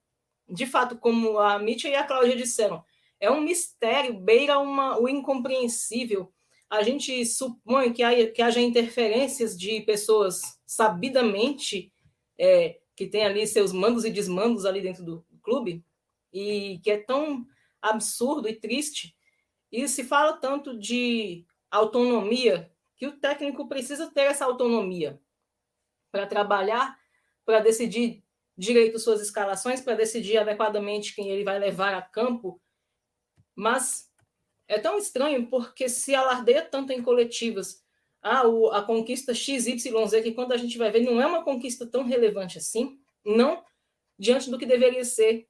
De fato, como a Mitchell e a Cláudia disseram, é um mistério, beira uma, o incompreensível. A gente supõe que, que haja interferências de pessoas sabidamente é, que têm ali seus mandos e desmandos ali dentro do clube, e que é tão absurdo e triste. E se fala tanto de autonomia que o técnico precisa ter essa autonomia para trabalhar, para decidir direito suas escalações, para decidir adequadamente quem ele vai levar a campo mas é tão estranho porque se alardeia tanto em coletivas ah, o, a conquista XYZ, que quando a gente vai ver, não é uma conquista tão relevante assim, não diante do que deveria ser.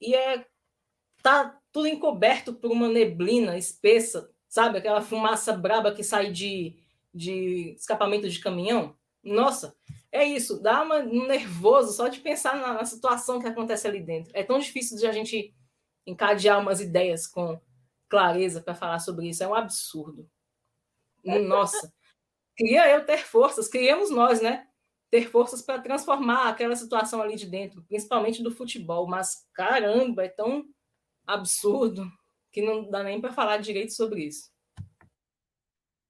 E é tá tudo encoberto por uma neblina espessa, sabe? Aquela fumaça braba que sai de, de escapamento de caminhão. Nossa, é isso, dá uma, um nervoso só de pensar na, na situação que acontece ali dentro. É tão difícil de a gente encadear umas ideias com clareza para falar sobre isso. É um absurdo. Nossa, queria eu ter forças, queríamos nós, né? Ter forças para transformar aquela situação ali de dentro, principalmente do futebol. Mas caramba, é tão absurdo que não dá nem para falar direito sobre isso.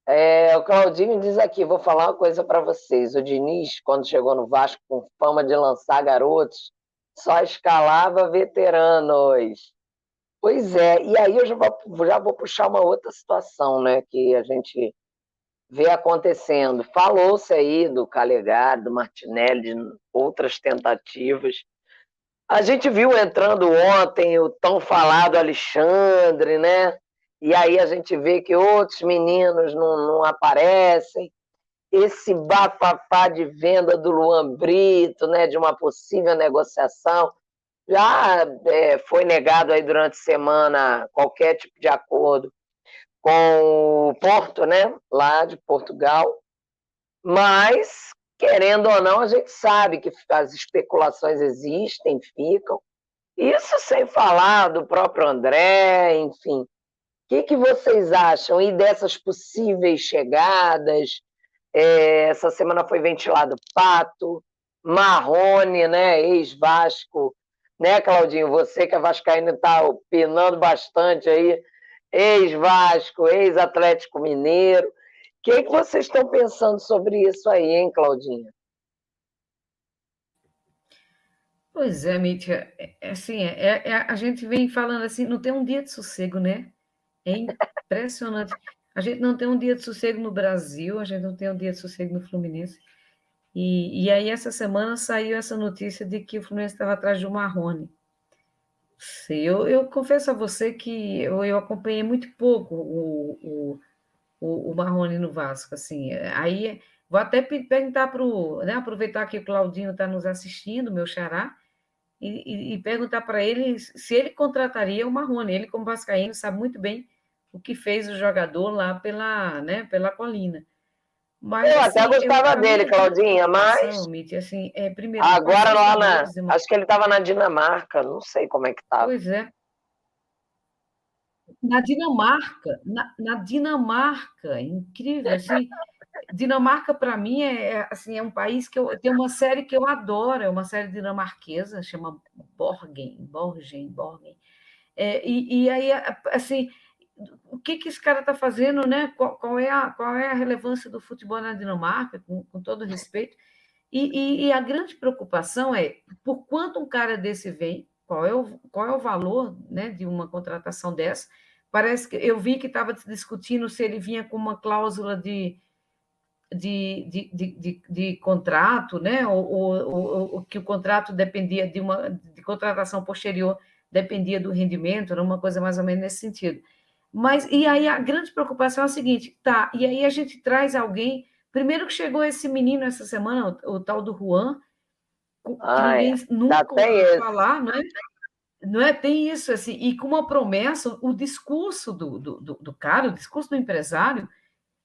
É, o Claudinho diz aqui, vou falar uma coisa para vocês. O Diniz, quando chegou no Vasco com fama de lançar garotos, só escalava veteranos. Pois é, e aí eu já vou, já vou puxar uma outra situação, né, que a gente vê acontecendo. Falou-se aí do Calegari, do Martinelli, de outras tentativas. A gente viu entrando ontem o tão falado Alexandre, né? E aí a gente vê que outros meninos não, não aparecem. Esse bafafá de venda do Luan Brito, né, de uma possível negociação já é, foi negado aí durante a semana qualquer tipo de acordo com o Porto, né, lá de Portugal, mas querendo ou não, a gente sabe que as especulações existem, ficam. Isso sem falar do próprio André, enfim. O que, que vocês acham e dessas possíveis chegadas? É, essa semana foi ventilado Pato, Marrone, né, ex-Vasco, né, Claudinho? Você que é vascaíno está opinando bastante aí, ex-Vasco, ex-Atlético Mineiro. O que, que vocês estão pensando sobre isso aí, hein, Claudinha? Pois é, Mítia, é, é, assim, é, é, a gente vem falando assim, não tem um dia de sossego, né? É impressionante. A gente não tem um dia de sossego no Brasil, a gente não tem um dia de sossego no Fluminense. E, e aí, essa semana saiu essa notícia de que o Fluminense estava atrás de um Marrone. Eu, eu confesso a você que eu, eu acompanhei muito pouco o, o, o, Marrone no Vasco. Assim, aí vou até perguntar para o. Né, aproveitar que o Claudinho está nos assistindo, meu xará, e, e, e perguntar para ele se ele contrataria o Marrone. Ele, como Vascaíno, sabe muito bem o que fez o jogador lá pela, né, pela colina. Mas, eu assim, até gostava eu, dele, Claudinha, mas. Assim, é, primeiro, Agora lá na. Acho que ele estava na Dinamarca, não sei como é que estava. Pois é. Na Dinamarca, na, na Dinamarca, incrível. Assim, Dinamarca, para mim, é, é, assim, é um país que eu, tem uma série que eu adoro, é uma série dinamarquesa, chama Borgen, Borgen, Borgen. É, e, e aí, assim, o que, que esse cara está fazendo, né? Qual, qual, é a, qual é a relevância do futebol na Dinamarca, com, com todo respeito. E, e, e, a grande preocupação é por quanto um cara desse vem, qual é o, qual é o valor né, de uma contratação dessa. Parece que eu vi que estava discutindo se ele vinha com uma cláusula de, de, de, de, de, de contrato, né? Ou, ou, ou, que o contrato dependia de uma de contratação posterior, dependia do rendimento, era uma coisa mais ou menos nesse sentido. Mas, e aí a grande preocupação é a seguinte, tá, e aí a gente traz alguém, primeiro que chegou esse menino essa semana, o, o tal do Juan, que Ai, ninguém nunca ouviu falar, não é? Não é? Tem isso, assim, e com uma promessa, o discurso do, do, do, do cara, o discurso do empresário,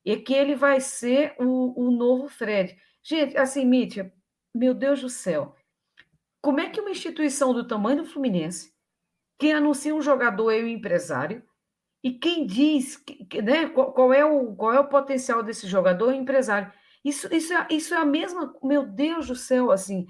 é que ele vai ser o, o novo Fred. Gente, assim, Mítia, meu Deus do céu, como é que uma instituição do tamanho do Fluminense, quem anuncia um jogador é o empresário, e quem diz né, qual, é o, qual é o potencial desse jogador é empresário. Isso, isso, é, isso é a mesma, meu Deus do céu, assim,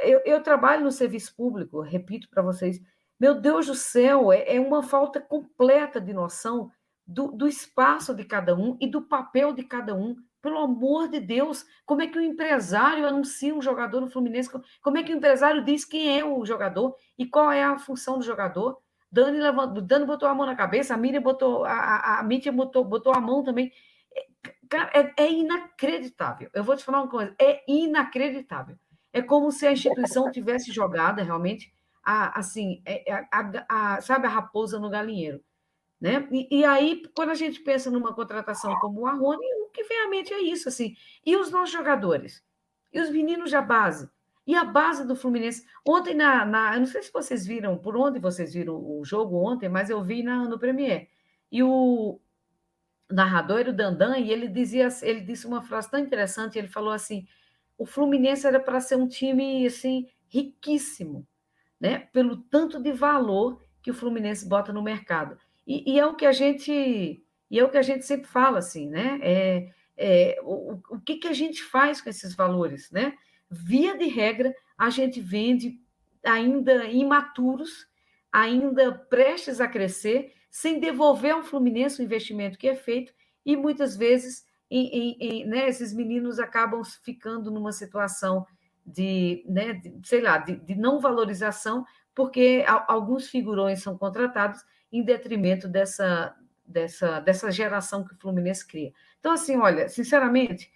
eu, eu trabalho no serviço público, repito para vocês, meu Deus do céu, é, é uma falta completa de noção do, do espaço de cada um e do papel de cada um. Pelo amor de Deus, como é que o empresário anuncia um jogador no Fluminense? Como é que o empresário diz quem é o jogador e qual é a função do jogador? Dani, levantou, Dani botou a mão na cabeça, a Miriam botou, a, a, a Mítia botou, botou a mão também. É, cara, é, é, inacreditável. Eu vou te falar uma coisa, é inacreditável. É como se a instituição tivesse jogada realmente a, assim, é, é, a, a, sabe, a raposa no galinheiro. Né? E, e, aí, quando a gente pensa numa contratação como o Arrone, o que vem à mente é isso, assim. E os nossos jogadores? E os meninos da base? E a base do Fluminense? Ontem, na, na eu não sei se vocês viram, por onde vocês viram o jogo ontem, mas eu vi na, no Premier. E o narrador era o Dandan, e ele dizia, ele disse uma frase tão interessante, ele falou assim, o Fluminense era para ser um time, assim, riquíssimo, né? Pelo tanto de valor que o Fluminense bota no mercado. E, e, é o que a gente e é o que a gente sempre fala assim, né? É, é o, o que, que a gente faz com esses valores, né? Via de regra, a gente vende ainda imaturos, ainda prestes a crescer, sem devolver ao Fluminense o investimento que é feito, e muitas vezes em, em, em, né, esses meninos acabam ficando numa situação de, né, de, sei lá, de, de não valorização, porque alguns figurões são contratados em detrimento dessa, dessa, dessa geração que o Fluminense cria. Então, assim, olha, sinceramente,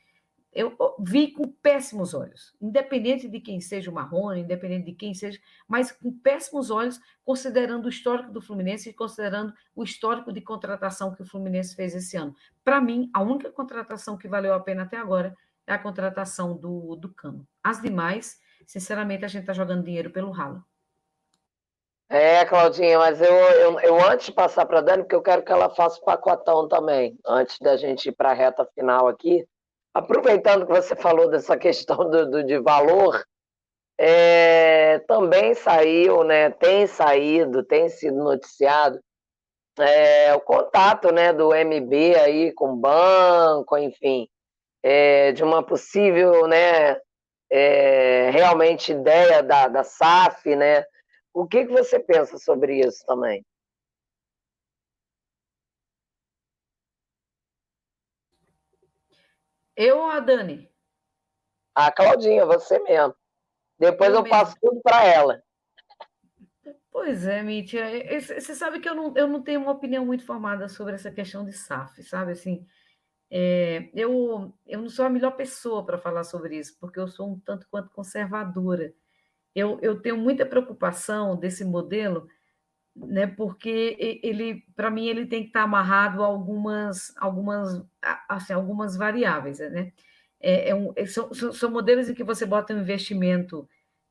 eu vi com péssimos olhos, independente de quem seja o Marrone, independente de quem seja, mas com péssimos olhos, considerando o histórico do Fluminense e considerando o histórico de contratação que o Fluminense fez esse ano. Para mim, a única contratação que valeu a pena até agora é a contratação do, do Cano. As demais, sinceramente, a gente está jogando dinheiro pelo ralo. É, Claudinha, mas eu, eu, eu antes de passar para a Dani, porque eu quero que ela faça o pacotão também, antes da gente ir para a reta final aqui. Aproveitando que você falou dessa questão do, do de valor, é, também saiu, né, tem saído, tem sido noticiado é, o contato né, do MB aí com o banco, enfim, é, de uma possível, né, é, realmente ideia da, da SAF, né, o que, que você pensa sobre isso também? Eu ou a Dani? A Claudinha, você mesmo. Depois eu, eu passo tudo para ela. Pois é, Mítia. Você sabe que eu não, eu não tenho uma opinião muito formada sobre essa questão de SAF, sabe? Assim, é, eu, eu não sou a melhor pessoa para falar sobre isso, porque eu sou um tanto quanto conservadora eu, eu tenho muita preocupação desse modelo, né, porque ele, para mim, ele tem que estar amarrado a algumas, algumas, assim, algumas variáveis, né? É, é um, é, são, são modelos em que você bota um investimento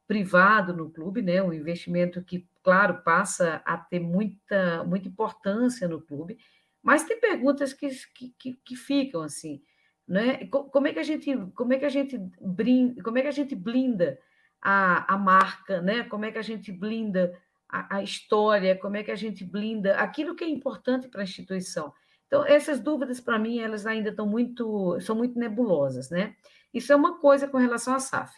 privado no clube, né? Um investimento que, claro, passa a ter muita, muita importância no clube, mas tem perguntas que, que, que ficam assim, né? Como é que a gente, como é que a gente brinda, como é que a gente blinda a, a marca, né? como é que a gente blinda a, a história, como é que a gente blinda aquilo que é importante para a instituição. Então, essas dúvidas, para mim, elas ainda estão muito, são muito nebulosas, né? Isso é uma coisa com relação à SAF.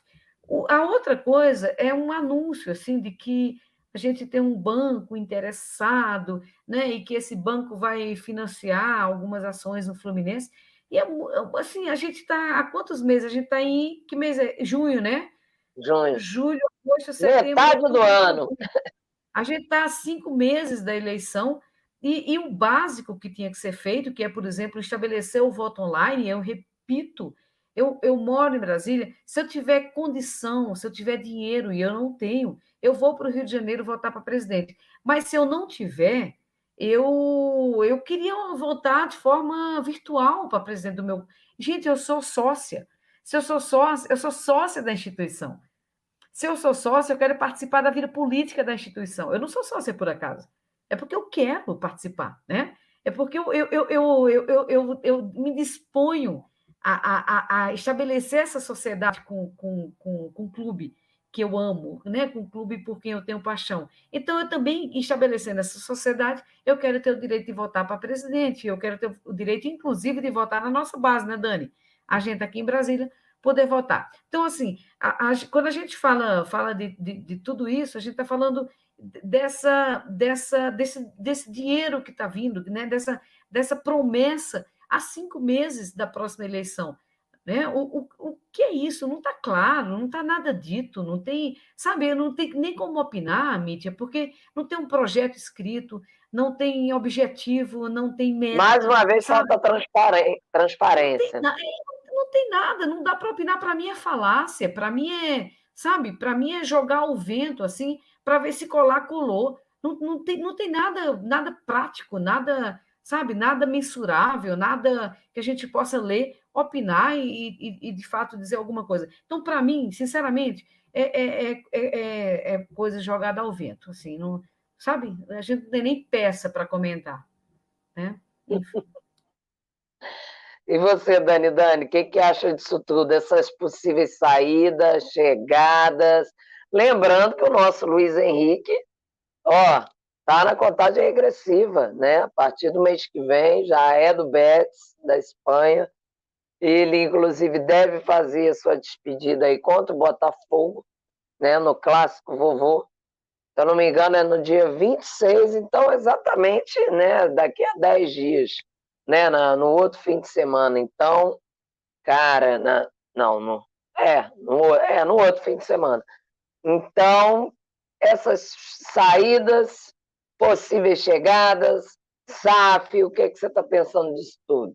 O, a outra coisa é um anúncio, assim, de que a gente tem um banco interessado, né? E que esse banco vai financiar algumas ações no Fluminense. E, é, assim, a gente está... Há quantos meses? A gente está em... Que mês é? Junho, né? Junho. Julho, agosto, setembro. Metade do ano. A gente está cinco meses da eleição e, e, o básico que tinha que ser feito, que é, por exemplo, estabelecer o voto online, eu repito, eu, eu moro em Brasília, se eu tiver condição, se eu tiver dinheiro, e eu não tenho, eu vou para o Rio de Janeiro votar para presidente. Mas se eu não tiver, eu, eu queria voltar de forma virtual para presidente do meu. Gente, eu sou sócia. Se eu sou sócia, eu sou sócia da instituição. Se eu sou sócia, eu quero participar da vida política da instituição. Eu não sou sócia por acaso. É porque eu quero participar, né? É porque eu, eu, eu, eu, eu, eu, eu me disponho a, a, a estabelecer essa sociedade com, com, com, com o clube que eu amo, né? com o clube por quem eu tenho paixão. Então, eu também, estabelecendo essa sociedade, eu quero ter o direito de votar para presidente, eu quero ter o direito, inclusive, de votar na nossa base, né, Dani? A gente aqui em Brasília poder votar. Então, assim, a, a, quando a gente fala, fala de, de, de tudo isso, a gente está falando dessa, dessa, desse, desse dinheiro que está vindo, né? dessa, dessa promessa há cinco meses da próxima eleição. Né? O, o, o que é isso? Não está claro, não está nada dito, não tem, sabe, não tem nem como opinar, Mítia, porque não tem um projeto escrito, não tem objetivo, não tem meta. Mais uma vez falta transparência. Não tem, é, não tem nada, não dá para opinar, para mim é falácia, para mim é, sabe, para mim é jogar o vento, assim, para ver se colar, colou. Não, não, tem, não tem nada, nada prático, nada sabe? Nada mensurável, nada que a gente possa ler, opinar e, e, e de fato dizer alguma coisa. Então, para mim, sinceramente, é, é, é, é, coisa jogada ao vento, assim, não, sabe? A gente não tem nem peça para comentar, né? E você, Dani, Dani, o que, que acha disso tudo? Essas possíveis saídas, chegadas? Lembrando que o nosso Luiz Henrique, ó, está na contagem regressiva, né? A partir do mês que vem já é do Betis, da Espanha. Ele, inclusive, deve fazer a sua despedida aí contra o Botafogo, né? No clássico vovô. Se eu não me engano, é no dia 26, então exatamente né, daqui a 10 dias, né? Na, no outro fim de semana. Então, cara, na, não, no, é, no, é, no outro fim de semana. Então, essas saídas possíveis chegadas, SAF, o que, é que você está pensando disso tudo?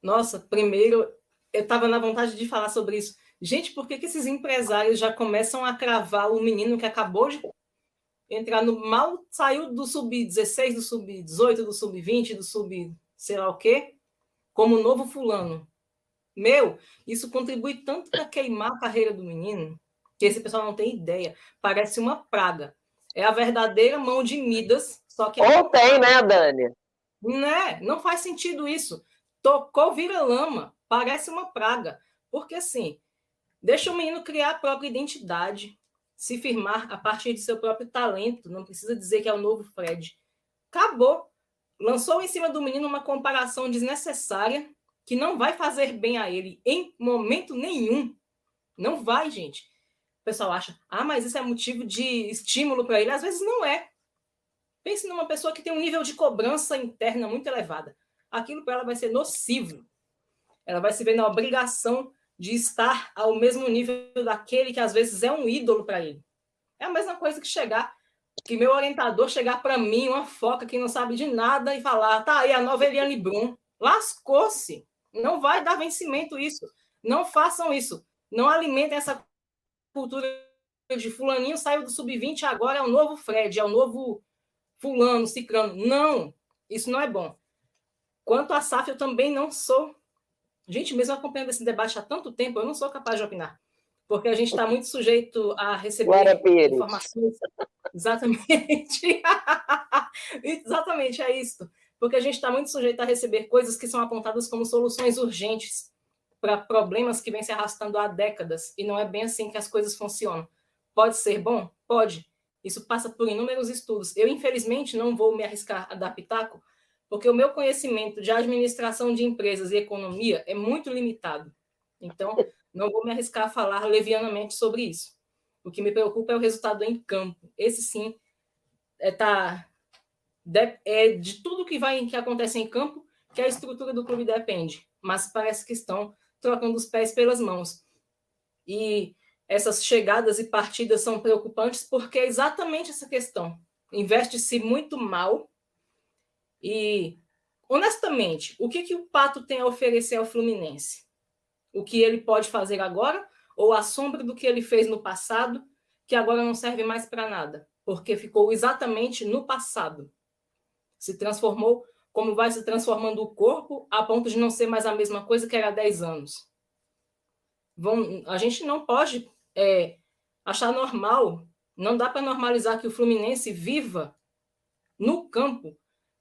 Nossa, primeiro, eu estava na vontade de falar sobre isso. Gente, por que, que esses empresários já começam a cravar o menino que acabou de entrar no. Mal saiu do sub-16, do sub-18, do sub-20, do sub sei lá o quê, como novo fulano. Meu, isso contribui tanto para queimar a carreira do menino, que esse pessoal não tem ideia. Parece uma praga. É a verdadeira mão de Midas, só que. Ou tem, né, Dani? Né? Não faz sentido isso. Tocou vira lama, parece uma praga. Porque assim, deixa o menino criar a própria identidade, se firmar a partir de seu próprio talento. Não precisa dizer que é o novo Fred. Acabou. Lançou em cima do menino uma comparação desnecessária que não vai fazer bem a ele em momento nenhum. Não vai, gente. O pessoal acha, ah, mas isso é motivo de estímulo para ele. Às vezes não é. Pense numa pessoa que tem um nível de cobrança interna muito elevada. Aquilo para ela vai ser nocivo. Ela vai se ver na obrigação de estar ao mesmo nível daquele que às vezes é um ídolo para ele. É a mesma coisa que chegar, que meu orientador chegar para mim, uma foca que não sabe de nada, e falar, tá aí a nova Eliane Brum. Lascou-se. Não vai dar vencimento isso. Não façam isso. Não alimentem essa cultura de fulaninho saiu do sub-20, agora é o novo Fred, é o novo fulano, ciclano. Não, isso não é bom. Quanto a SAF, eu também não sou. Gente, mesmo acompanhando esse debate há tanto tempo, eu não sou capaz de opinar. Porque a gente está muito sujeito a receber informações. Exatamente. Exatamente, é isso. Porque a gente está muito sujeito a receber coisas que são apontadas como soluções urgentes para problemas que vêm se arrastando há décadas, e não é bem assim que as coisas funcionam. Pode ser bom? Pode. Isso passa por inúmeros estudos. Eu, infelizmente, não vou me arriscar a dar pitaco, porque o meu conhecimento de administração de empresas e economia é muito limitado. Então, não vou me arriscar a falar levianamente sobre isso. O que me preocupa é o resultado em campo. Esse sim é, tá, é de tudo que vai que acontece em campo que a estrutura do clube depende. Mas parece que estão trocando os pés pelas mãos. E essas chegadas e partidas são preocupantes porque é exatamente essa questão. Investe-se muito mal e, honestamente, o que, que o Pato tem a oferecer ao Fluminense? O que ele pode fazer agora ou a sombra do que ele fez no passado, que agora não serve mais para nada? porque ficou exatamente no passado. Se transformou como vai se transformando o corpo a ponto de não ser mais a mesma coisa que era há 10 anos. Vão, a gente não pode é, achar normal, não dá para normalizar que o Fluminense viva no campo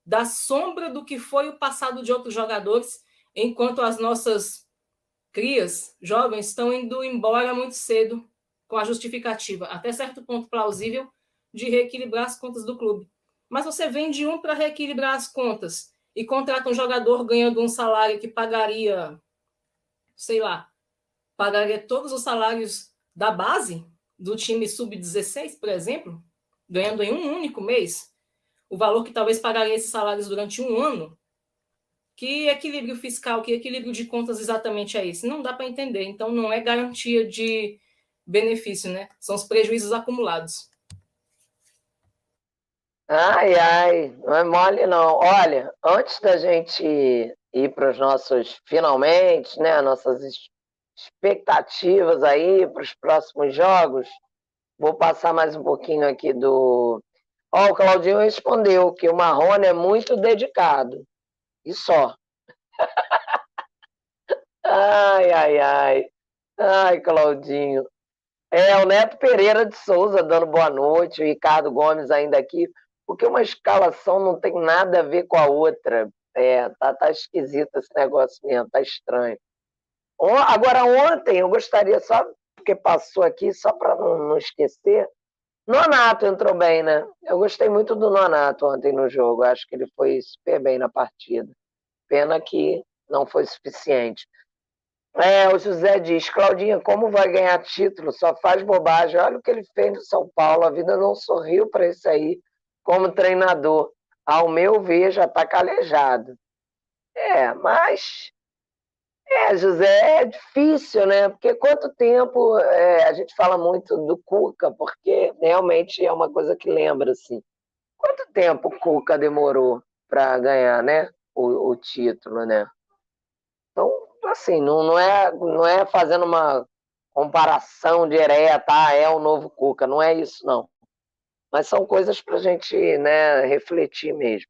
da sombra do que foi o passado de outros jogadores, enquanto as nossas crias jovens estão indo embora muito cedo com a justificativa, até certo ponto plausível, de reequilibrar as contas do clube. Mas você vende um para reequilibrar as contas e contrata um jogador ganhando um salário que pagaria, sei lá, pagaria todos os salários da base do time sub-16, por exemplo, ganhando em um único mês, o valor que talvez pagaria esses salários durante um ano. Que equilíbrio fiscal, que equilíbrio de contas exatamente é esse? Não dá para entender. Então, não é garantia de benefício, né? São os prejuízos acumulados. Ai, ai, não é mole não. Olha, antes da gente ir para os nossos finalmente, né, nossas expectativas aí para os próximos jogos, vou passar mais um pouquinho aqui do. Ó, o Claudinho respondeu que o Marrone é muito dedicado. E só. ai, ai, ai. Ai, Claudinho. É, o Neto Pereira de Souza dando boa noite, o Ricardo Gomes ainda aqui, porque uma escalação não tem nada a ver com a outra. É, tá, tá esquisito esse negócio mesmo, tá estranho. Agora, ontem, eu gostaria, só porque passou aqui, só para não, não, esquecer, Nonato entrou bem, né? Eu gostei muito do Nonato ontem no jogo, acho que ele foi super bem na partida. Pena que não foi suficiente. É, o José diz, Claudinha, como vai ganhar título? Só faz bobagem. Olha o que ele fez no São Paulo. A vida não sorriu para isso aí como treinador. Ao meu ver, já está calejado. É, mas. É, José, é difícil, né? Porque quanto tempo é, a gente fala muito do Cuca, porque realmente é uma coisa que lembra, assim. Quanto tempo o Cuca demorou para ganhar, né? O, o título, né? Então, assim, não, não, é, não é fazendo uma comparação direta, ah, é o novo Cuca, não é isso, não. Mas são coisas para a gente né, refletir mesmo.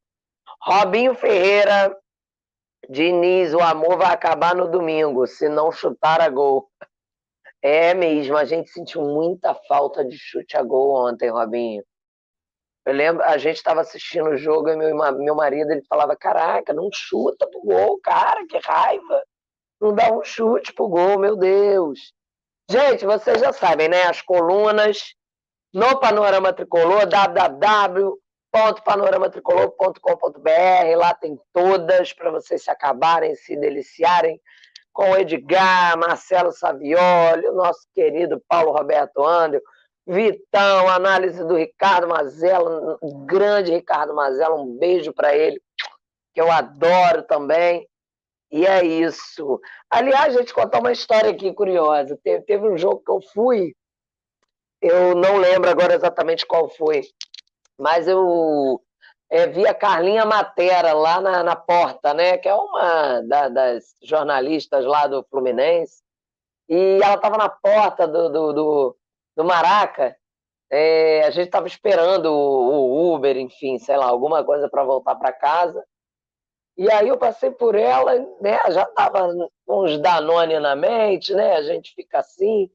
Robinho Ferreira, Diniz, o amor vai acabar no domingo, se não chutar a gol. É mesmo, a gente sentiu muita falta de chute a gol ontem, Robinho. Eu lembro, a gente estava assistindo o jogo e meu, meu marido ele falava: Caraca, não chuta pro gol, cara, que raiva não dá um chute pro gol, meu Deus. Gente, vocês já sabem, né? As colunas no Panorama Tricolor, www.panoramatricolor.com.br. Lá tem todas para vocês se acabarem, se deliciarem com o Edgar, Marcelo Savioli, o nosso querido Paulo Roberto André, Vitão, análise do Ricardo Mazella, grande Ricardo Mazella, um beijo para ele, que eu adoro também. E é isso. Aliás, gente, contar uma história aqui curiosa. Teve, teve um jogo que eu fui, eu não lembro agora exatamente qual foi, mas eu é, vi a Carlinha Matera lá na, na porta, né? Que é uma da, das jornalistas lá do Fluminense. E ela estava na porta do, do, do, do Maraca. É, a gente estava esperando o, o Uber, enfim, sei lá, alguma coisa para voltar para casa. E aí eu passei por ela, né? Já estava com uns Danone na mente, né? A gente fica assim.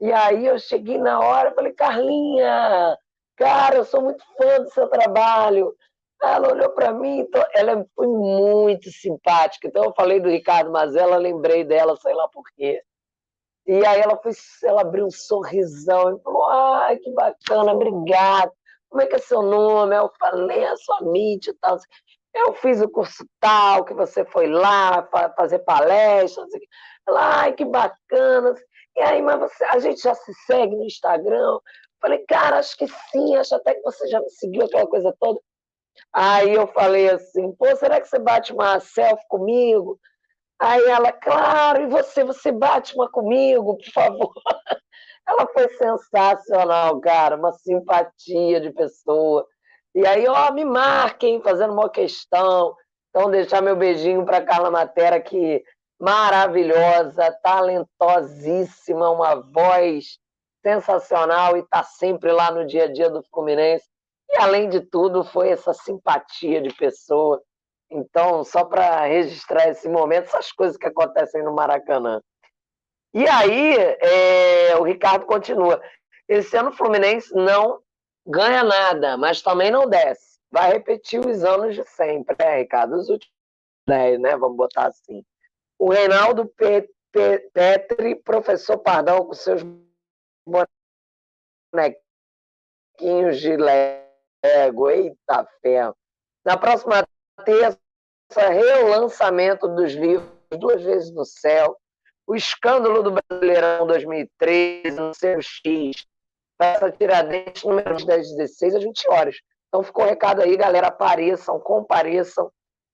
E aí eu cheguei na hora, falei, Carlinha, cara, eu sou muito fã do seu trabalho. Ela olhou para mim, então, ela foi muito simpática. Então eu falei do Ricardo Mazella, lembrei dela, sei lá por quê. E aí ela foi, ela abriu um sorrisão e falou: "Ai, que bacana, obrigada. Como é que é seu nome?" Eu falei: "É sua mídia e tal". Eu fiz o curso tal, que você foi lá fazer palestras. Ela, ai, que bacana. E aí, mas você, a gente já se segue no Instagram? Falei, cara, acho que sim, acho até que você já me seguiu, aquela coisa toda. Aí eu falei assim, pô, será que você bate uma selfie comigo? Aí ela, claro, e você, você bate uma comigo, por favor. Ela foi sensacional, cara, uma simpatia de pessoa. E aí, ó, me marquem, fazendo uma questão. Então, deixar meu beijinho para Carla Matera, que maravilhosa, talentosíssima, uma voz sensacional e está sempre lá no dia a dia do Fluminense. E, além de tudo, foi essa simpatia de pessoa. Então, só para registrar esse momento, essas coisas que acontecem no Maracanã. E aí, é, o Ricardo continua. Esse ano o Fluminense não ganha nada, mas também não desce. Vai repetir os anos de sempre, né, Ricardo? Os últimos 10, né? Vamos botar assim. O Reinaldo Pe Pe Petri, professor Pardão, com seus bonequinhos de Lego. Eita ferro. Na próxima terça, relançamento dos livros Duas Vezes no Céu, o escândalo do Brasileirão 2013, no seu X, essa Tiradentes, número 10, 16 às 20 horas. Então ficou o recado aí, galera, apareçam, compareçam.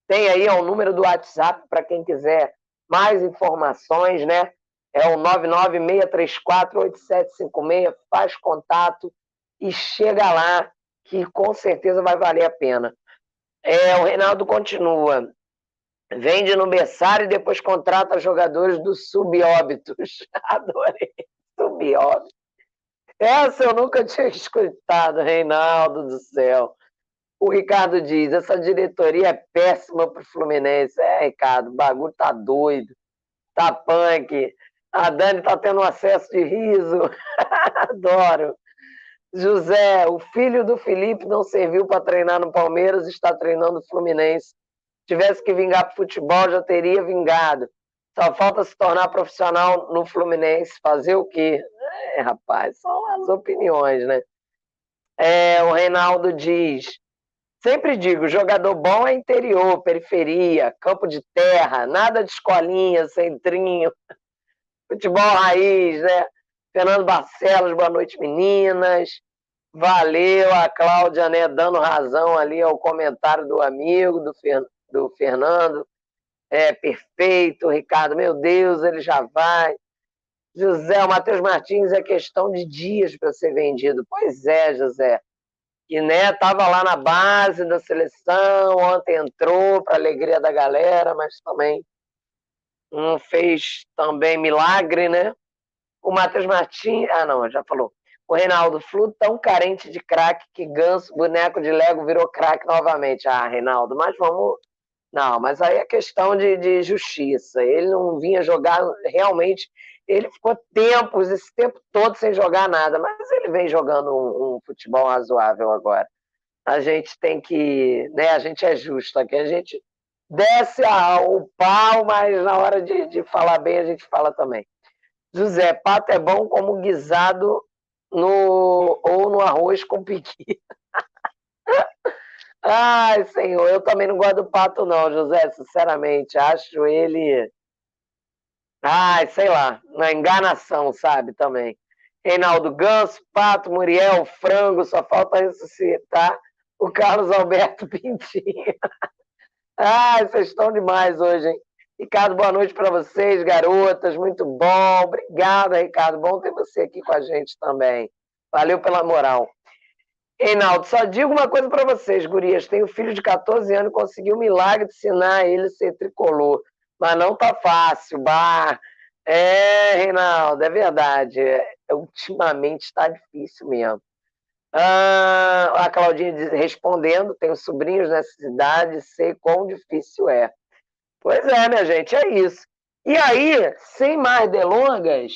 Tem aí o número do WhatsApp para quem quiser mais informações, né? É o 996348756, faz contato e chega lá, que com certeza vai valer a pena. É, o Reinaldo continua. Vende no berçário e depois contrata jogadores do subóbitos. Adorei. Subóbitos. Essa eu nunca tinha escutado, Reinaldo do céu. O Ricardo diz: essa diretoria é péssima para o Fluminense. É, Ricardo, o bagulho tá doido, tá punk. A Dani tá tendo um acesso de riso. Adoro. José, o filho do Felipe não serviu para treinar no Palmeiras, está treinando o Fluminense. Tivesse que vingar para futebol, já teria vingado. Só falta se tornar profissional no Fluminense. Fazer o quê? É, rapaz, são as opiniões, né? É, o Reinaldo diz: sempre digo, jogador bom é interior, periferia, campo de terra, nada de escolinha, centrinho, futebol raiz, né? Fernando Barcelos, boa noite, meninas. Valeu a Cláudia, né, dando razão ali ao comentário do amigo, do, Fer, do Fernando. É perfeito, Ricardo, meu Deus, ele já vai. José, o Matheus Martins é questão de dias para ser vendido. Pois é, José. E né, tava lá na base da seleção, ontem entrou para alegria da galera, mas também não fez também milagre, né? O Matheus Martins, ah não, já falou. O Reinaldo Flu tão carente de craque que Ganso, boneco de Lego, virou craque novamente. Ah, Reinaldo, mas vamos. Não, mas aí é questão de, de justiça. Ele não vinha jogar realmente ele ficou tempos, esse tempo todo sem jogar nada, mas ele vem jogando um, um, futebol razoável agora. A gente tem que, né, a gente é justo aqui, a gente desce a, o pau, mas na hora de, de falar bem a gente fala também. José, pato é bom como guisado no, ou no arroz com piqui. Ai, senhor, eu também não gosto do pato não, José, sinceramente, acho ele Ai, sei lá, na enganação, sabe, também. Reinaldo Ganso, Pato, Muriel, Frango, só falta ressuscitar o Carlos Alberto Pintinho. Ai, vocês estão demais hoje, hein? Ricardo, boa noite para vocês, garotas, muito bom. Obrigada, Ricardo, bom ter você aqui com a gente também. Valeu pela moral. Reinaldo, só digo uma coisa para vocês, gurias. Tenho filho de 14 anos e consegui o milagre de ensinar ele a ser tricolor mas não tá fácil. Bah. É, Reinaldo, é verdade. É, ultimamente está difícil mesmo. Ah, a Claudinha diz, respondendo, tenho sobrinhos nessa cidade, sei quão difícil é. Pois é, minha gente, é isso. E aí, sem mais delongas,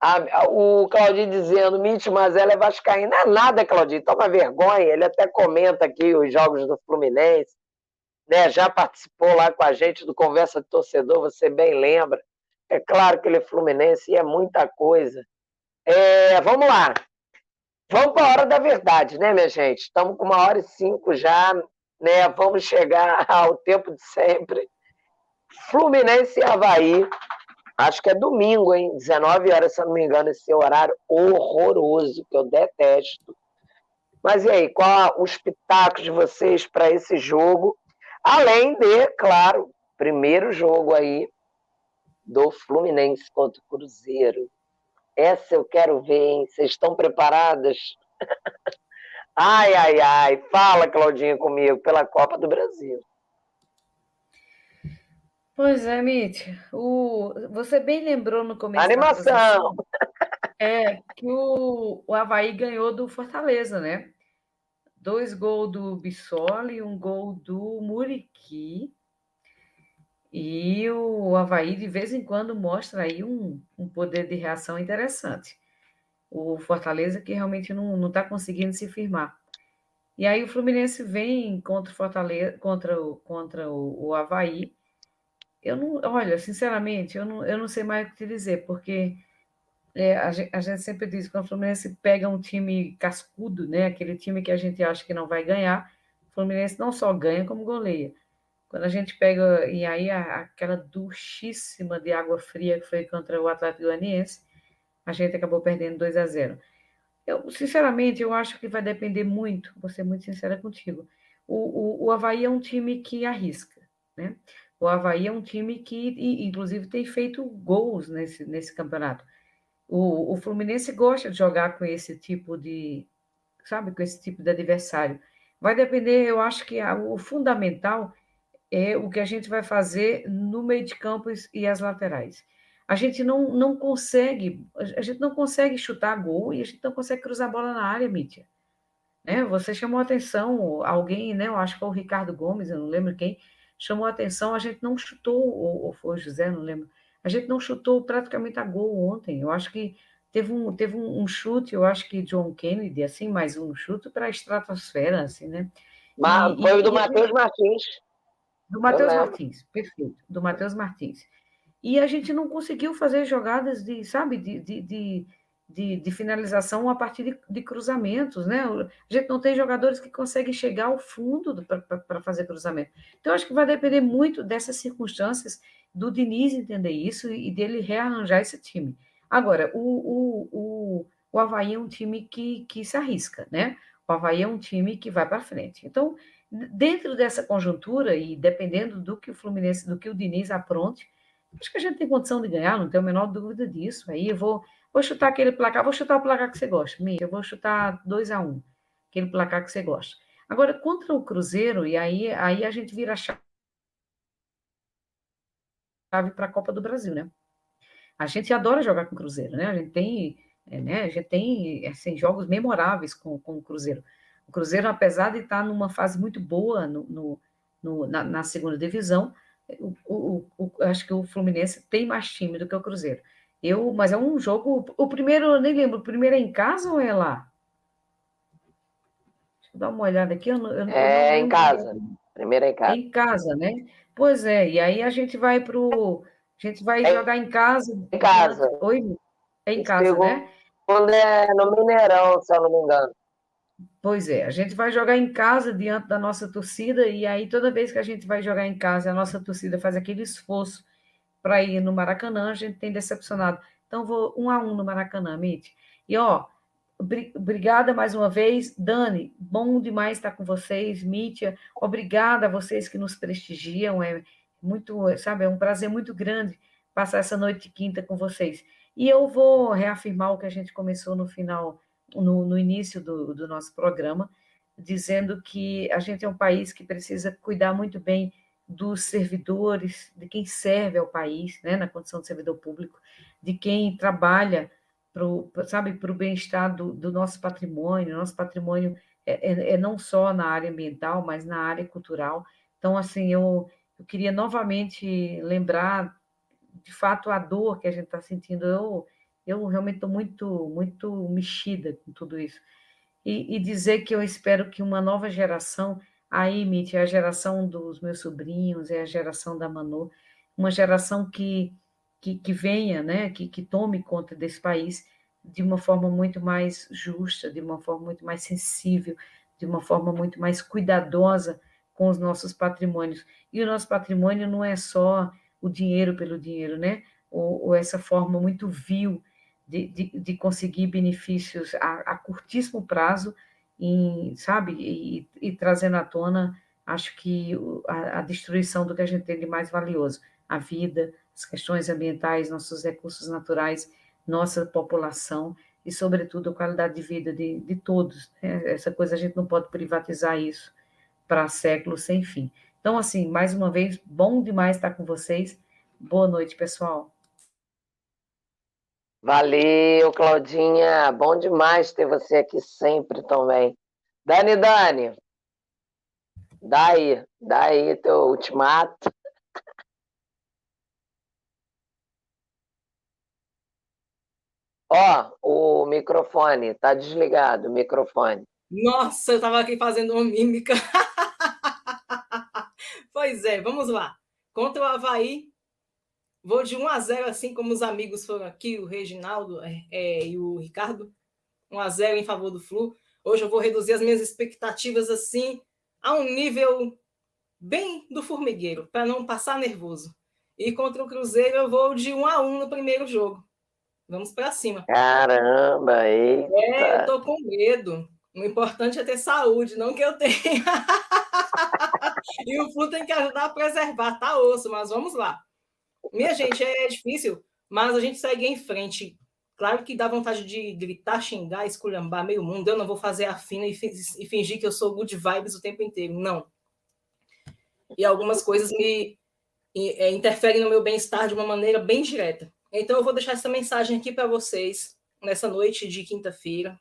a, a, o Claudinho dizendo, Mitch, mas ela é vascaína. Não é nada, Claudinho, toma vergonha. Ele até comenta aqui os jogos do Fluminense né, já participou lá com a gente do Conversa de Torcedor, você bem lembra. É claro que ele é fluminense e é muita coisa. É, vamos lá. Vamos para a hora da verdade, né, minha gente? Estamos com uma hora e cinco já, né? Vamos chegar ao tempo de sempre. Fluminense e Havaí. Acho que é domingo, hein? 19 horas, se eu não me engano, esse horário horroroso, que eu detesto. Mas e aí, qual os pitacos de vocês para esse jogo? Além de, claro, primeiro jogo aí do Fluminense contra o Cruzeiro. Essa eu quero ver, hein? Vocês estão preparadas? ai, ai, ai. Fala, Claudinha, comigo, pela Copa do Brasil. Pois é, Mitch. O... Você bem lembrou no começo. Animação! É que o, o Havaí ganhou do Fortaleza, né? Dois gols do Bissoli, um gol do Muriqui. E o Havaí, de vez em quando, mostra aí um, um poder de reação interessante. O Fortaleza que realmente não está conseguindo se firmar. E aí o Fluminense vem contra o Fortaleza, contra o, contra o, o Havaí. Eu não, olha, sinceramente, eu não, eu não sei mais o que te dizer, porque é, a, gente, a, gente, sempre diz que quando o Fluminense pega um time cascudo, né, aquele time que a gente acha que não vai ganhar, o Fluminense não só ganha, como goleia. Quando a gente pega, e aí a, aquela duchíssima de água fria que foi contra o Atlético Goianiense, a gente acabou perdendo 2 a 0. Eu, sinceramente, eu acho que vai depender muito, vou ser muito sincera contigo. O, o, o Havaí é um time que arrisca, né? O Havaí é um time que, inclusive, tem feito gols nesse, nesse campeonato. O, o Fluminense gosta de jogar com esse tipo de, sabe, com esse tipo de adversário. Vai depender, eu acho que a, o fundamental é o que a gente vai fazer no meio de campos e as laterais a gente não, não consegue, a gente não consegue chutar gol e a gente não consegue cruzar a bola na área, Mítia. Né? Você chamou atenção, alguém, né? Eu acho que foi o Ricardo Gomes, eu não lembro quem, chamou atenção, a gente não chutou, ou, ou foi o José, não lembro, a gente não chutou praticamente a gol ontem. Eu acho que teve um, teve um, um chute, eu acho que John Kennedy, assim, mais um chute para a estratosfera, assim, né? Mas, e, foi o do Matheus Martins. Do Matheus Martins, perfeito, do Matheus Martins e a gente não conseguiu fazer jogadas de, sabe, de, de, de, de, de finalização a partir de, de, cruzamentos, né? A gente não tem jogadores que conseguem chegar ao fundo para fazer cruzamento. Então, acho que vai depender muito dessas circunstâncias, do Diniz entender isso e dele rearranjar esse time. Agora, o, o, o, o Havaí é um time que, que se arrisca, né? O Havaí é um time que vai para frente. Então, dentro dessa conjuntura e dependendo do que o Fluminense, do que o Diniz apronte, Acho que a gente tem condição de ganhar, não tenho a menor dúvida disso. Aí eu vou, vou chutar aquele placar, vou chutar o placar que você gosta, Mia, eu vou chutar 2 a 1 um, aquele placar que você gosta. Agora, contra o Cruzeiro, e aí, aí a gente vira a chave para a Copa do Brasil, né? A gente adora jogar com o Cruzeiro, né? A gente tem, é, né? A gente tem assim, jogos memoráveis com, com o Cruzeiro. O Cruzeiro, apesar de estar numa fase muito boa no, no, no na, na segunda divisão, o, o, o, acho que o Fluminense tem mais time do que o Cruzeiro. Eu, mas é um jogo. O primeiro, eu nem lembro, o primeiro é em casa ou é lá? Deixa eu dar uma olhada aqui. Eu, eu, é em casa. Primeiro é em casa. Em casa, né? Pois é, e aí a gente vai para o. A gente vai é, jogar em casa. Em casa. Oi? É em casa, né? Quando é no Mineirão, se eu não me engano. Pois é, a gente vai jogar em casa diante da nossa torcida, e aí toda vez que a gente vai jogar em casa, a nossa torcida faz aquele esforço para ir no Maracanã, a gente tem decepcionado. Então, vou um a um no Maracanã, Mitch. E, ó, obrigada mais uma vez. Dani, bom demais estar com vocês. Mítia, obrigada a vocês que nos prestigiam. É muito, sabe, é um prazer muito grande passar essa noite de quinta com vocês. E eu vou reafirmar o que a gente começou no final no, no início do, do nosso programa, dizendo que a gente é um país que precisa cuidar muito bem dos servidores, de quem serve ao país, né, na condição de servidor público, de quem trabalha sabe, para o bem-estar do, do, nosso patrimônio. Nosso patrimônio é, é, é, não só na área ambiental, mas na área cultural. Então, assim, eu, eu queria novamente lembrar, de fato, a dor que a gente está sentindo. Eu, eu realmente estou muito, muito mexida com tudo isso. E, e, dizer que eu espero que uma nova geração, aí, Mitch, é a geração dos meus sobrinhos, é a geração da Manu, uma geração que, que, que venha, né, que, que tome conta desse país de uma forma muito mais justa, de uma forma muito mais sensível, de uma forma muito mais cuidadosa com os nossos patrimônios. E o nosso patrimônio não é só o dinheiro pelo dinheiro, né? Ou, ou essa forma muito vil de, de, de conseguir benefícios a, a, curtíssimo prazo, em, sabe, e, e, trazendo à tona, acho que a, a, destruição do que a gente tem de mais valioso, a vida, as questões ambientais, nossos recursos naturais, nossa população e, sobretudo, a qualidade de vida de, de todos. Né? Essa coisa a gente não pode privatizar isso para séculos sem fim. Então, assim, mais uma vez, bom demais estar com vocês. Boa noite, pessoal. Valeu, Claudinha. Bom demais ter você aqui sempre também. Dani, Dani. Daí, daí teu ultimato. Ó, o microfone, tá desligado o microfone. Nossa, eu estava aqui fazendo uma mímica. pois é, vamos lá. Contra o Havaí, vou de 1 a 0 assim como os amigos foram aqui, o Reginaldo é, é, e o Ricardo. 1 a 0 em favor do Flu. Hoje eu vou reduzir as minhas expectativas assim a um nível bem do formigueiro, para não passar nervoso. E contra o Cruzeiro eu vou de 1 a 1 no primeiro jogo. Vamos para cima. Caramba, eita. É, eu tô com medo. O importante é ter saúde, não que eu tenha. e o Flu tem que ajudar a preservar, tá osso, mas vamos lá. Minha gente, é difícil, mas a gente segue em frente. Claro que dá vontade de gritar, xingar, esculhambar meio mundo. Eu não vou fazer a fina e fingir que eu sou good vibes o tempo inteiro. Não. E algumas coisas me é, interferem no meu bem-estar de uma maneira bem direta. Então, eu vou deixar essa mensagem aqui para vocês nessa noite de quinta-feira.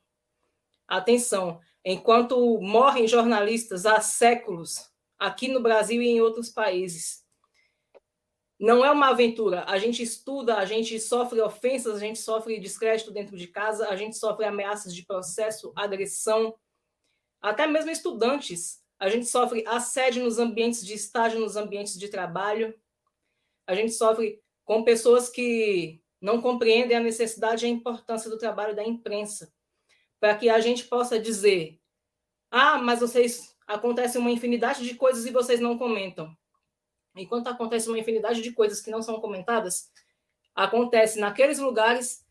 Atenção, enquanto morrem jornalistas há séculos, aqui no Brasil e em outros países, não é uma aventura. A gente estuda, a gente sofre ofensas, a gente sofre descrédito dentro de casa, a gente sofre ameaças de processo, agressão, até mesmo estudantes. A gente sofre assédio nos ambientes de estágio, nos ambientes de trabalho. A gente sofre com pessoas que não compreendem a necessidade e a importância do trabalho da imprensa, para que a gente possa dizer: ah, mas vocês acontece uma infinidade de coisas e vocês não comentam. Enquanto acontece uma infinidade de coisas que não são comentadas, acontece naqueles lugares,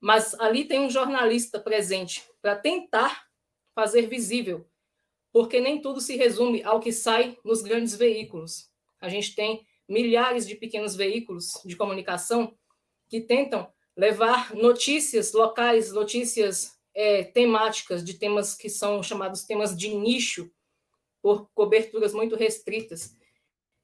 mas ali tem um jornalista presente para tentar fazer visível, porque nem tudo se resume ao que sai nos grandes veículos. A gente tem milhares de pequenos veículos de comunicação que tentam levar notícias locais, notícias é, temáticas, de temas que são chamados temas de nicho, por coberturas muito restritas.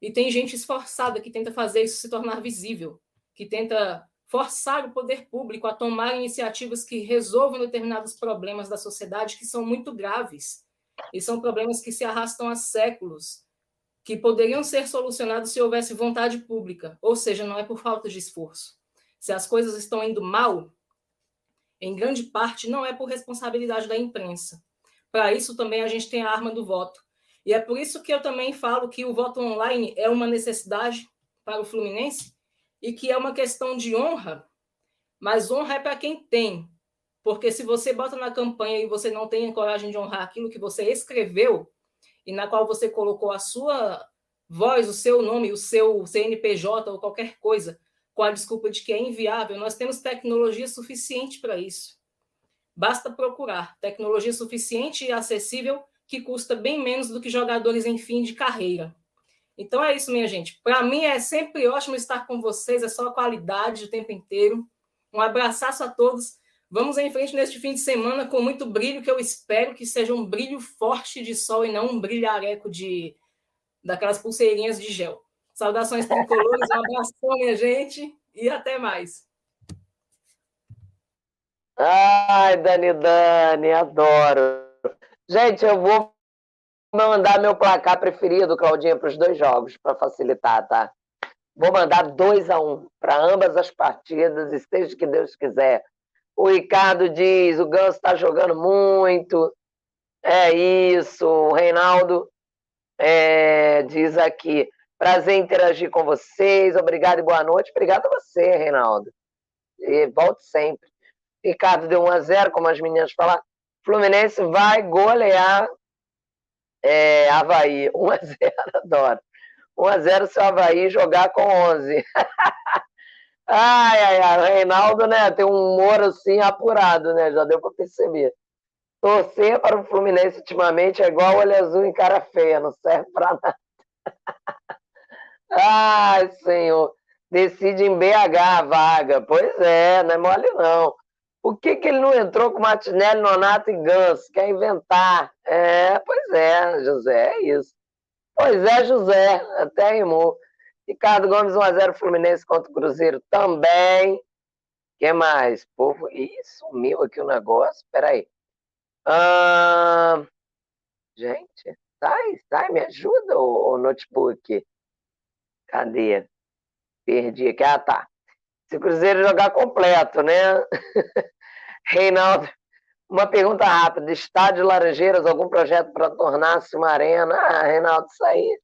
E tem gente esforçada que tenta fazer isso se tornar visível, que tenta forçar o poder público a tomar iniciativas que resolvam determinados problemas da sociedade que são muito graves. E são problemas que se arrastam há séculos que poderiam ser solucionados se houvesse vontade pública, ou seja, não é por falta de esforço. Se as coisas estão indo mal, em grande parte não é por responsabilidade da imprensa. Para isso também a gente tem a arma do voto. E é por isso que eu também falo que o voto online é uma necessidade para o Fluminense e que é uma questão de honra, mas honra é para quem tem. Porque se você bota na campanha e você não tem a coragem de honrar aquilo que você escreveu, e na qual você colocou a sua voz, o seu nome, o seu CNPJ ou qualquer coisa, com a desculpa de que é inviável, nós temos tecnologia suficiente para isso. Basta procurar tecnologia suficiente e acessível que custa bem menos do que jogadores em fim de carreira. Então é isso, minha gente. Para mim é sempre ótimo estar com vocês, é só qualidade o tempo inteiro. Um abraço a todos Vamos em frente neste fim de semana com muito brilho, que eu espero que seja um brilho forte de sol e não um brilhareco de daquelas pulseirinhas de gel. Saudações tricolores, um abração, minha gente, e até mais. Ai, Dani Dani, adoro. Gente, eu vou mandar meu placar preferido, Claudinha, para os dois jogos, para facilitar, tá? Vou mandar 2 a 1 um, para ambas as partidas, e seja que Deus quiser. O Ricardo diz: o Ganso está jogando muito. É isso. O Reinaldo é, diz aqui: prazer em interagir com vocês. Obrigado e boa noite. Obrigado a você, Reinaldo. E volte sempre. Ricardo deu 1 a 0 como as meninas falaram. Fluminense vai golear é, Havaí. 1 a 0 adoro. 1 a 0 se o Havaí jogar com 11. Ai, ai, ai, o Reinaldo, né, tem um humor assim apurado, né? Já deu para perceber. Torcer para o Fluminense ultimamente é igual olho azul em cara feia, não serve para nada. Ai, senhor. Decide em BH a vaga. Pois é, não é mole não. Por que, que ele não entrou com Martinelli, Nonato e Ganso? Quer inventar? É, pois é, José, é isso. Pois é, José, até rimou. Ricardo Gomes, 1x0 Fluminense contra o Cruzeiro também. que mais? Povo. Ih, sumiu aqui o negócio. Peraí. Ah, gente, sai, sai, me ajuda, o notebook. Cadê? Perdi aqui. Ah, tá. Se o Cruzeiro jogar completo, né? Reinaldo, uma pergunta rápida. Estádio Laranjeiras, algum projeto para tornar-se uma arena? Ah, Reinaldo, isso aí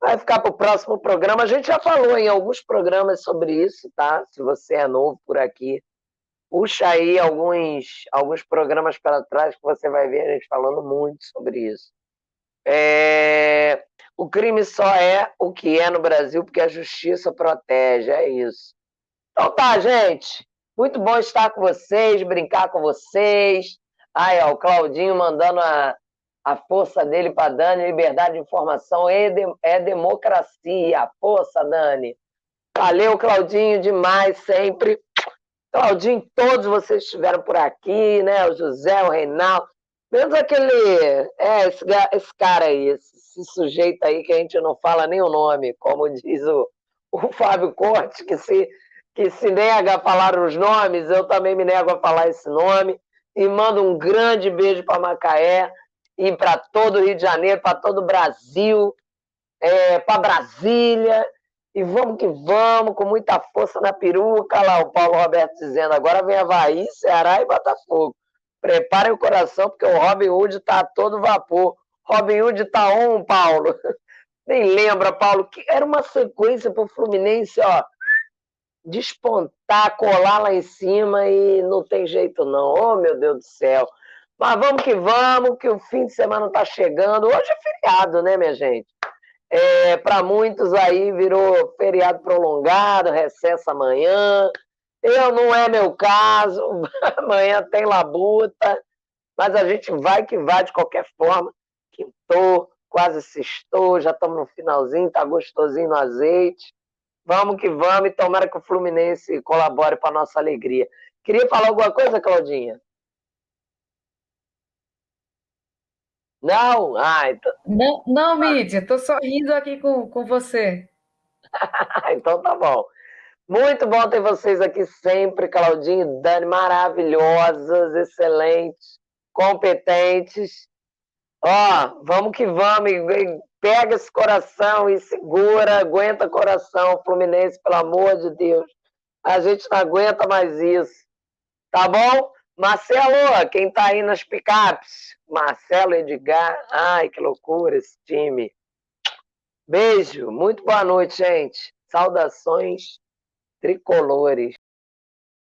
vai ficar para o próximo programa. A gente já falou em alguns programas sobre isso, tá? Se você é novo por aqui, puxa aí alguns, alguns programas para trás que você vai ver a gente falando muito sobre isso. É... O crime só é o que é no Brasil porque a justiça protege, é isso. Então tá, gente. Muito bom estar com vocês, brincar com vocês. Aí, ó, o Claudinho mandando a, a força dele para Dani, liberdade de informação é, de, é democracia. Força, Dani. Valeu, Claudinho, demais sempre. Claudinho, todos vocês estiveram por aqui, né? O José, o Reinaldo. Menos aquele. É, esse, esse cara aí, esse, esse, sujeito aí que a gente não fala nem o nome, como diz o, o Fábio Cortes, que se que se nega a falar os nomes, eu também me nego a falar esse nome. E mando um grande beijo para Macaé e para todo o Rio de Janeiro, para todo o Brasil, é, para Brasília. E vamos que vamos, com muita força na peruca. Lá o Paulo Roberto dizendo: agora vem Havaí, Ceará e Botafogo. Preparem o coração, porque o Robin Hood está a todo vapor. Robin Hood está on, Paulo. Nem lembra, Paulo, que era uma sequência para o Fluminense, ó despontar, colar lá em cima e não tem jeito não. Oh, meu Deus do céu. Mas vamos que vamos, que o fim de semana está chegando. Hoje é feriado, né, minha gente? É, Para muitos aí virou feriado prolongado, recesso amanhã. Eu não é meu caso, amanhã tem labuta, mas a gente vai que vai de qualquer forma. Quintou, quase sextou, já estamos no finalzinho, tá gostosinho no azeite. Vamos que vamos e tomara que o Fluminense colabore para nossa alegria. Queria falar alguma coisa, Claudinha? Não? Ah, então... Não, não Mídia, estou só rindo aqui com, com você. então tá bom. Muito bom ter vocês aqui sempre, Claudinha e Dani, maravilhosas, excelentes, competentes. Ó, vamos que vamos pega esse coração e segura, aguenta coração, Fluminense, pelo amor de Deus. A gente não aguenta mais isso. Tá bom? Marcelo, quem tá aí nas picapes? Marcelo Edgar. Ai, que loucura esse time. Beijo, muito boa noite, gente. Saudações tricolores.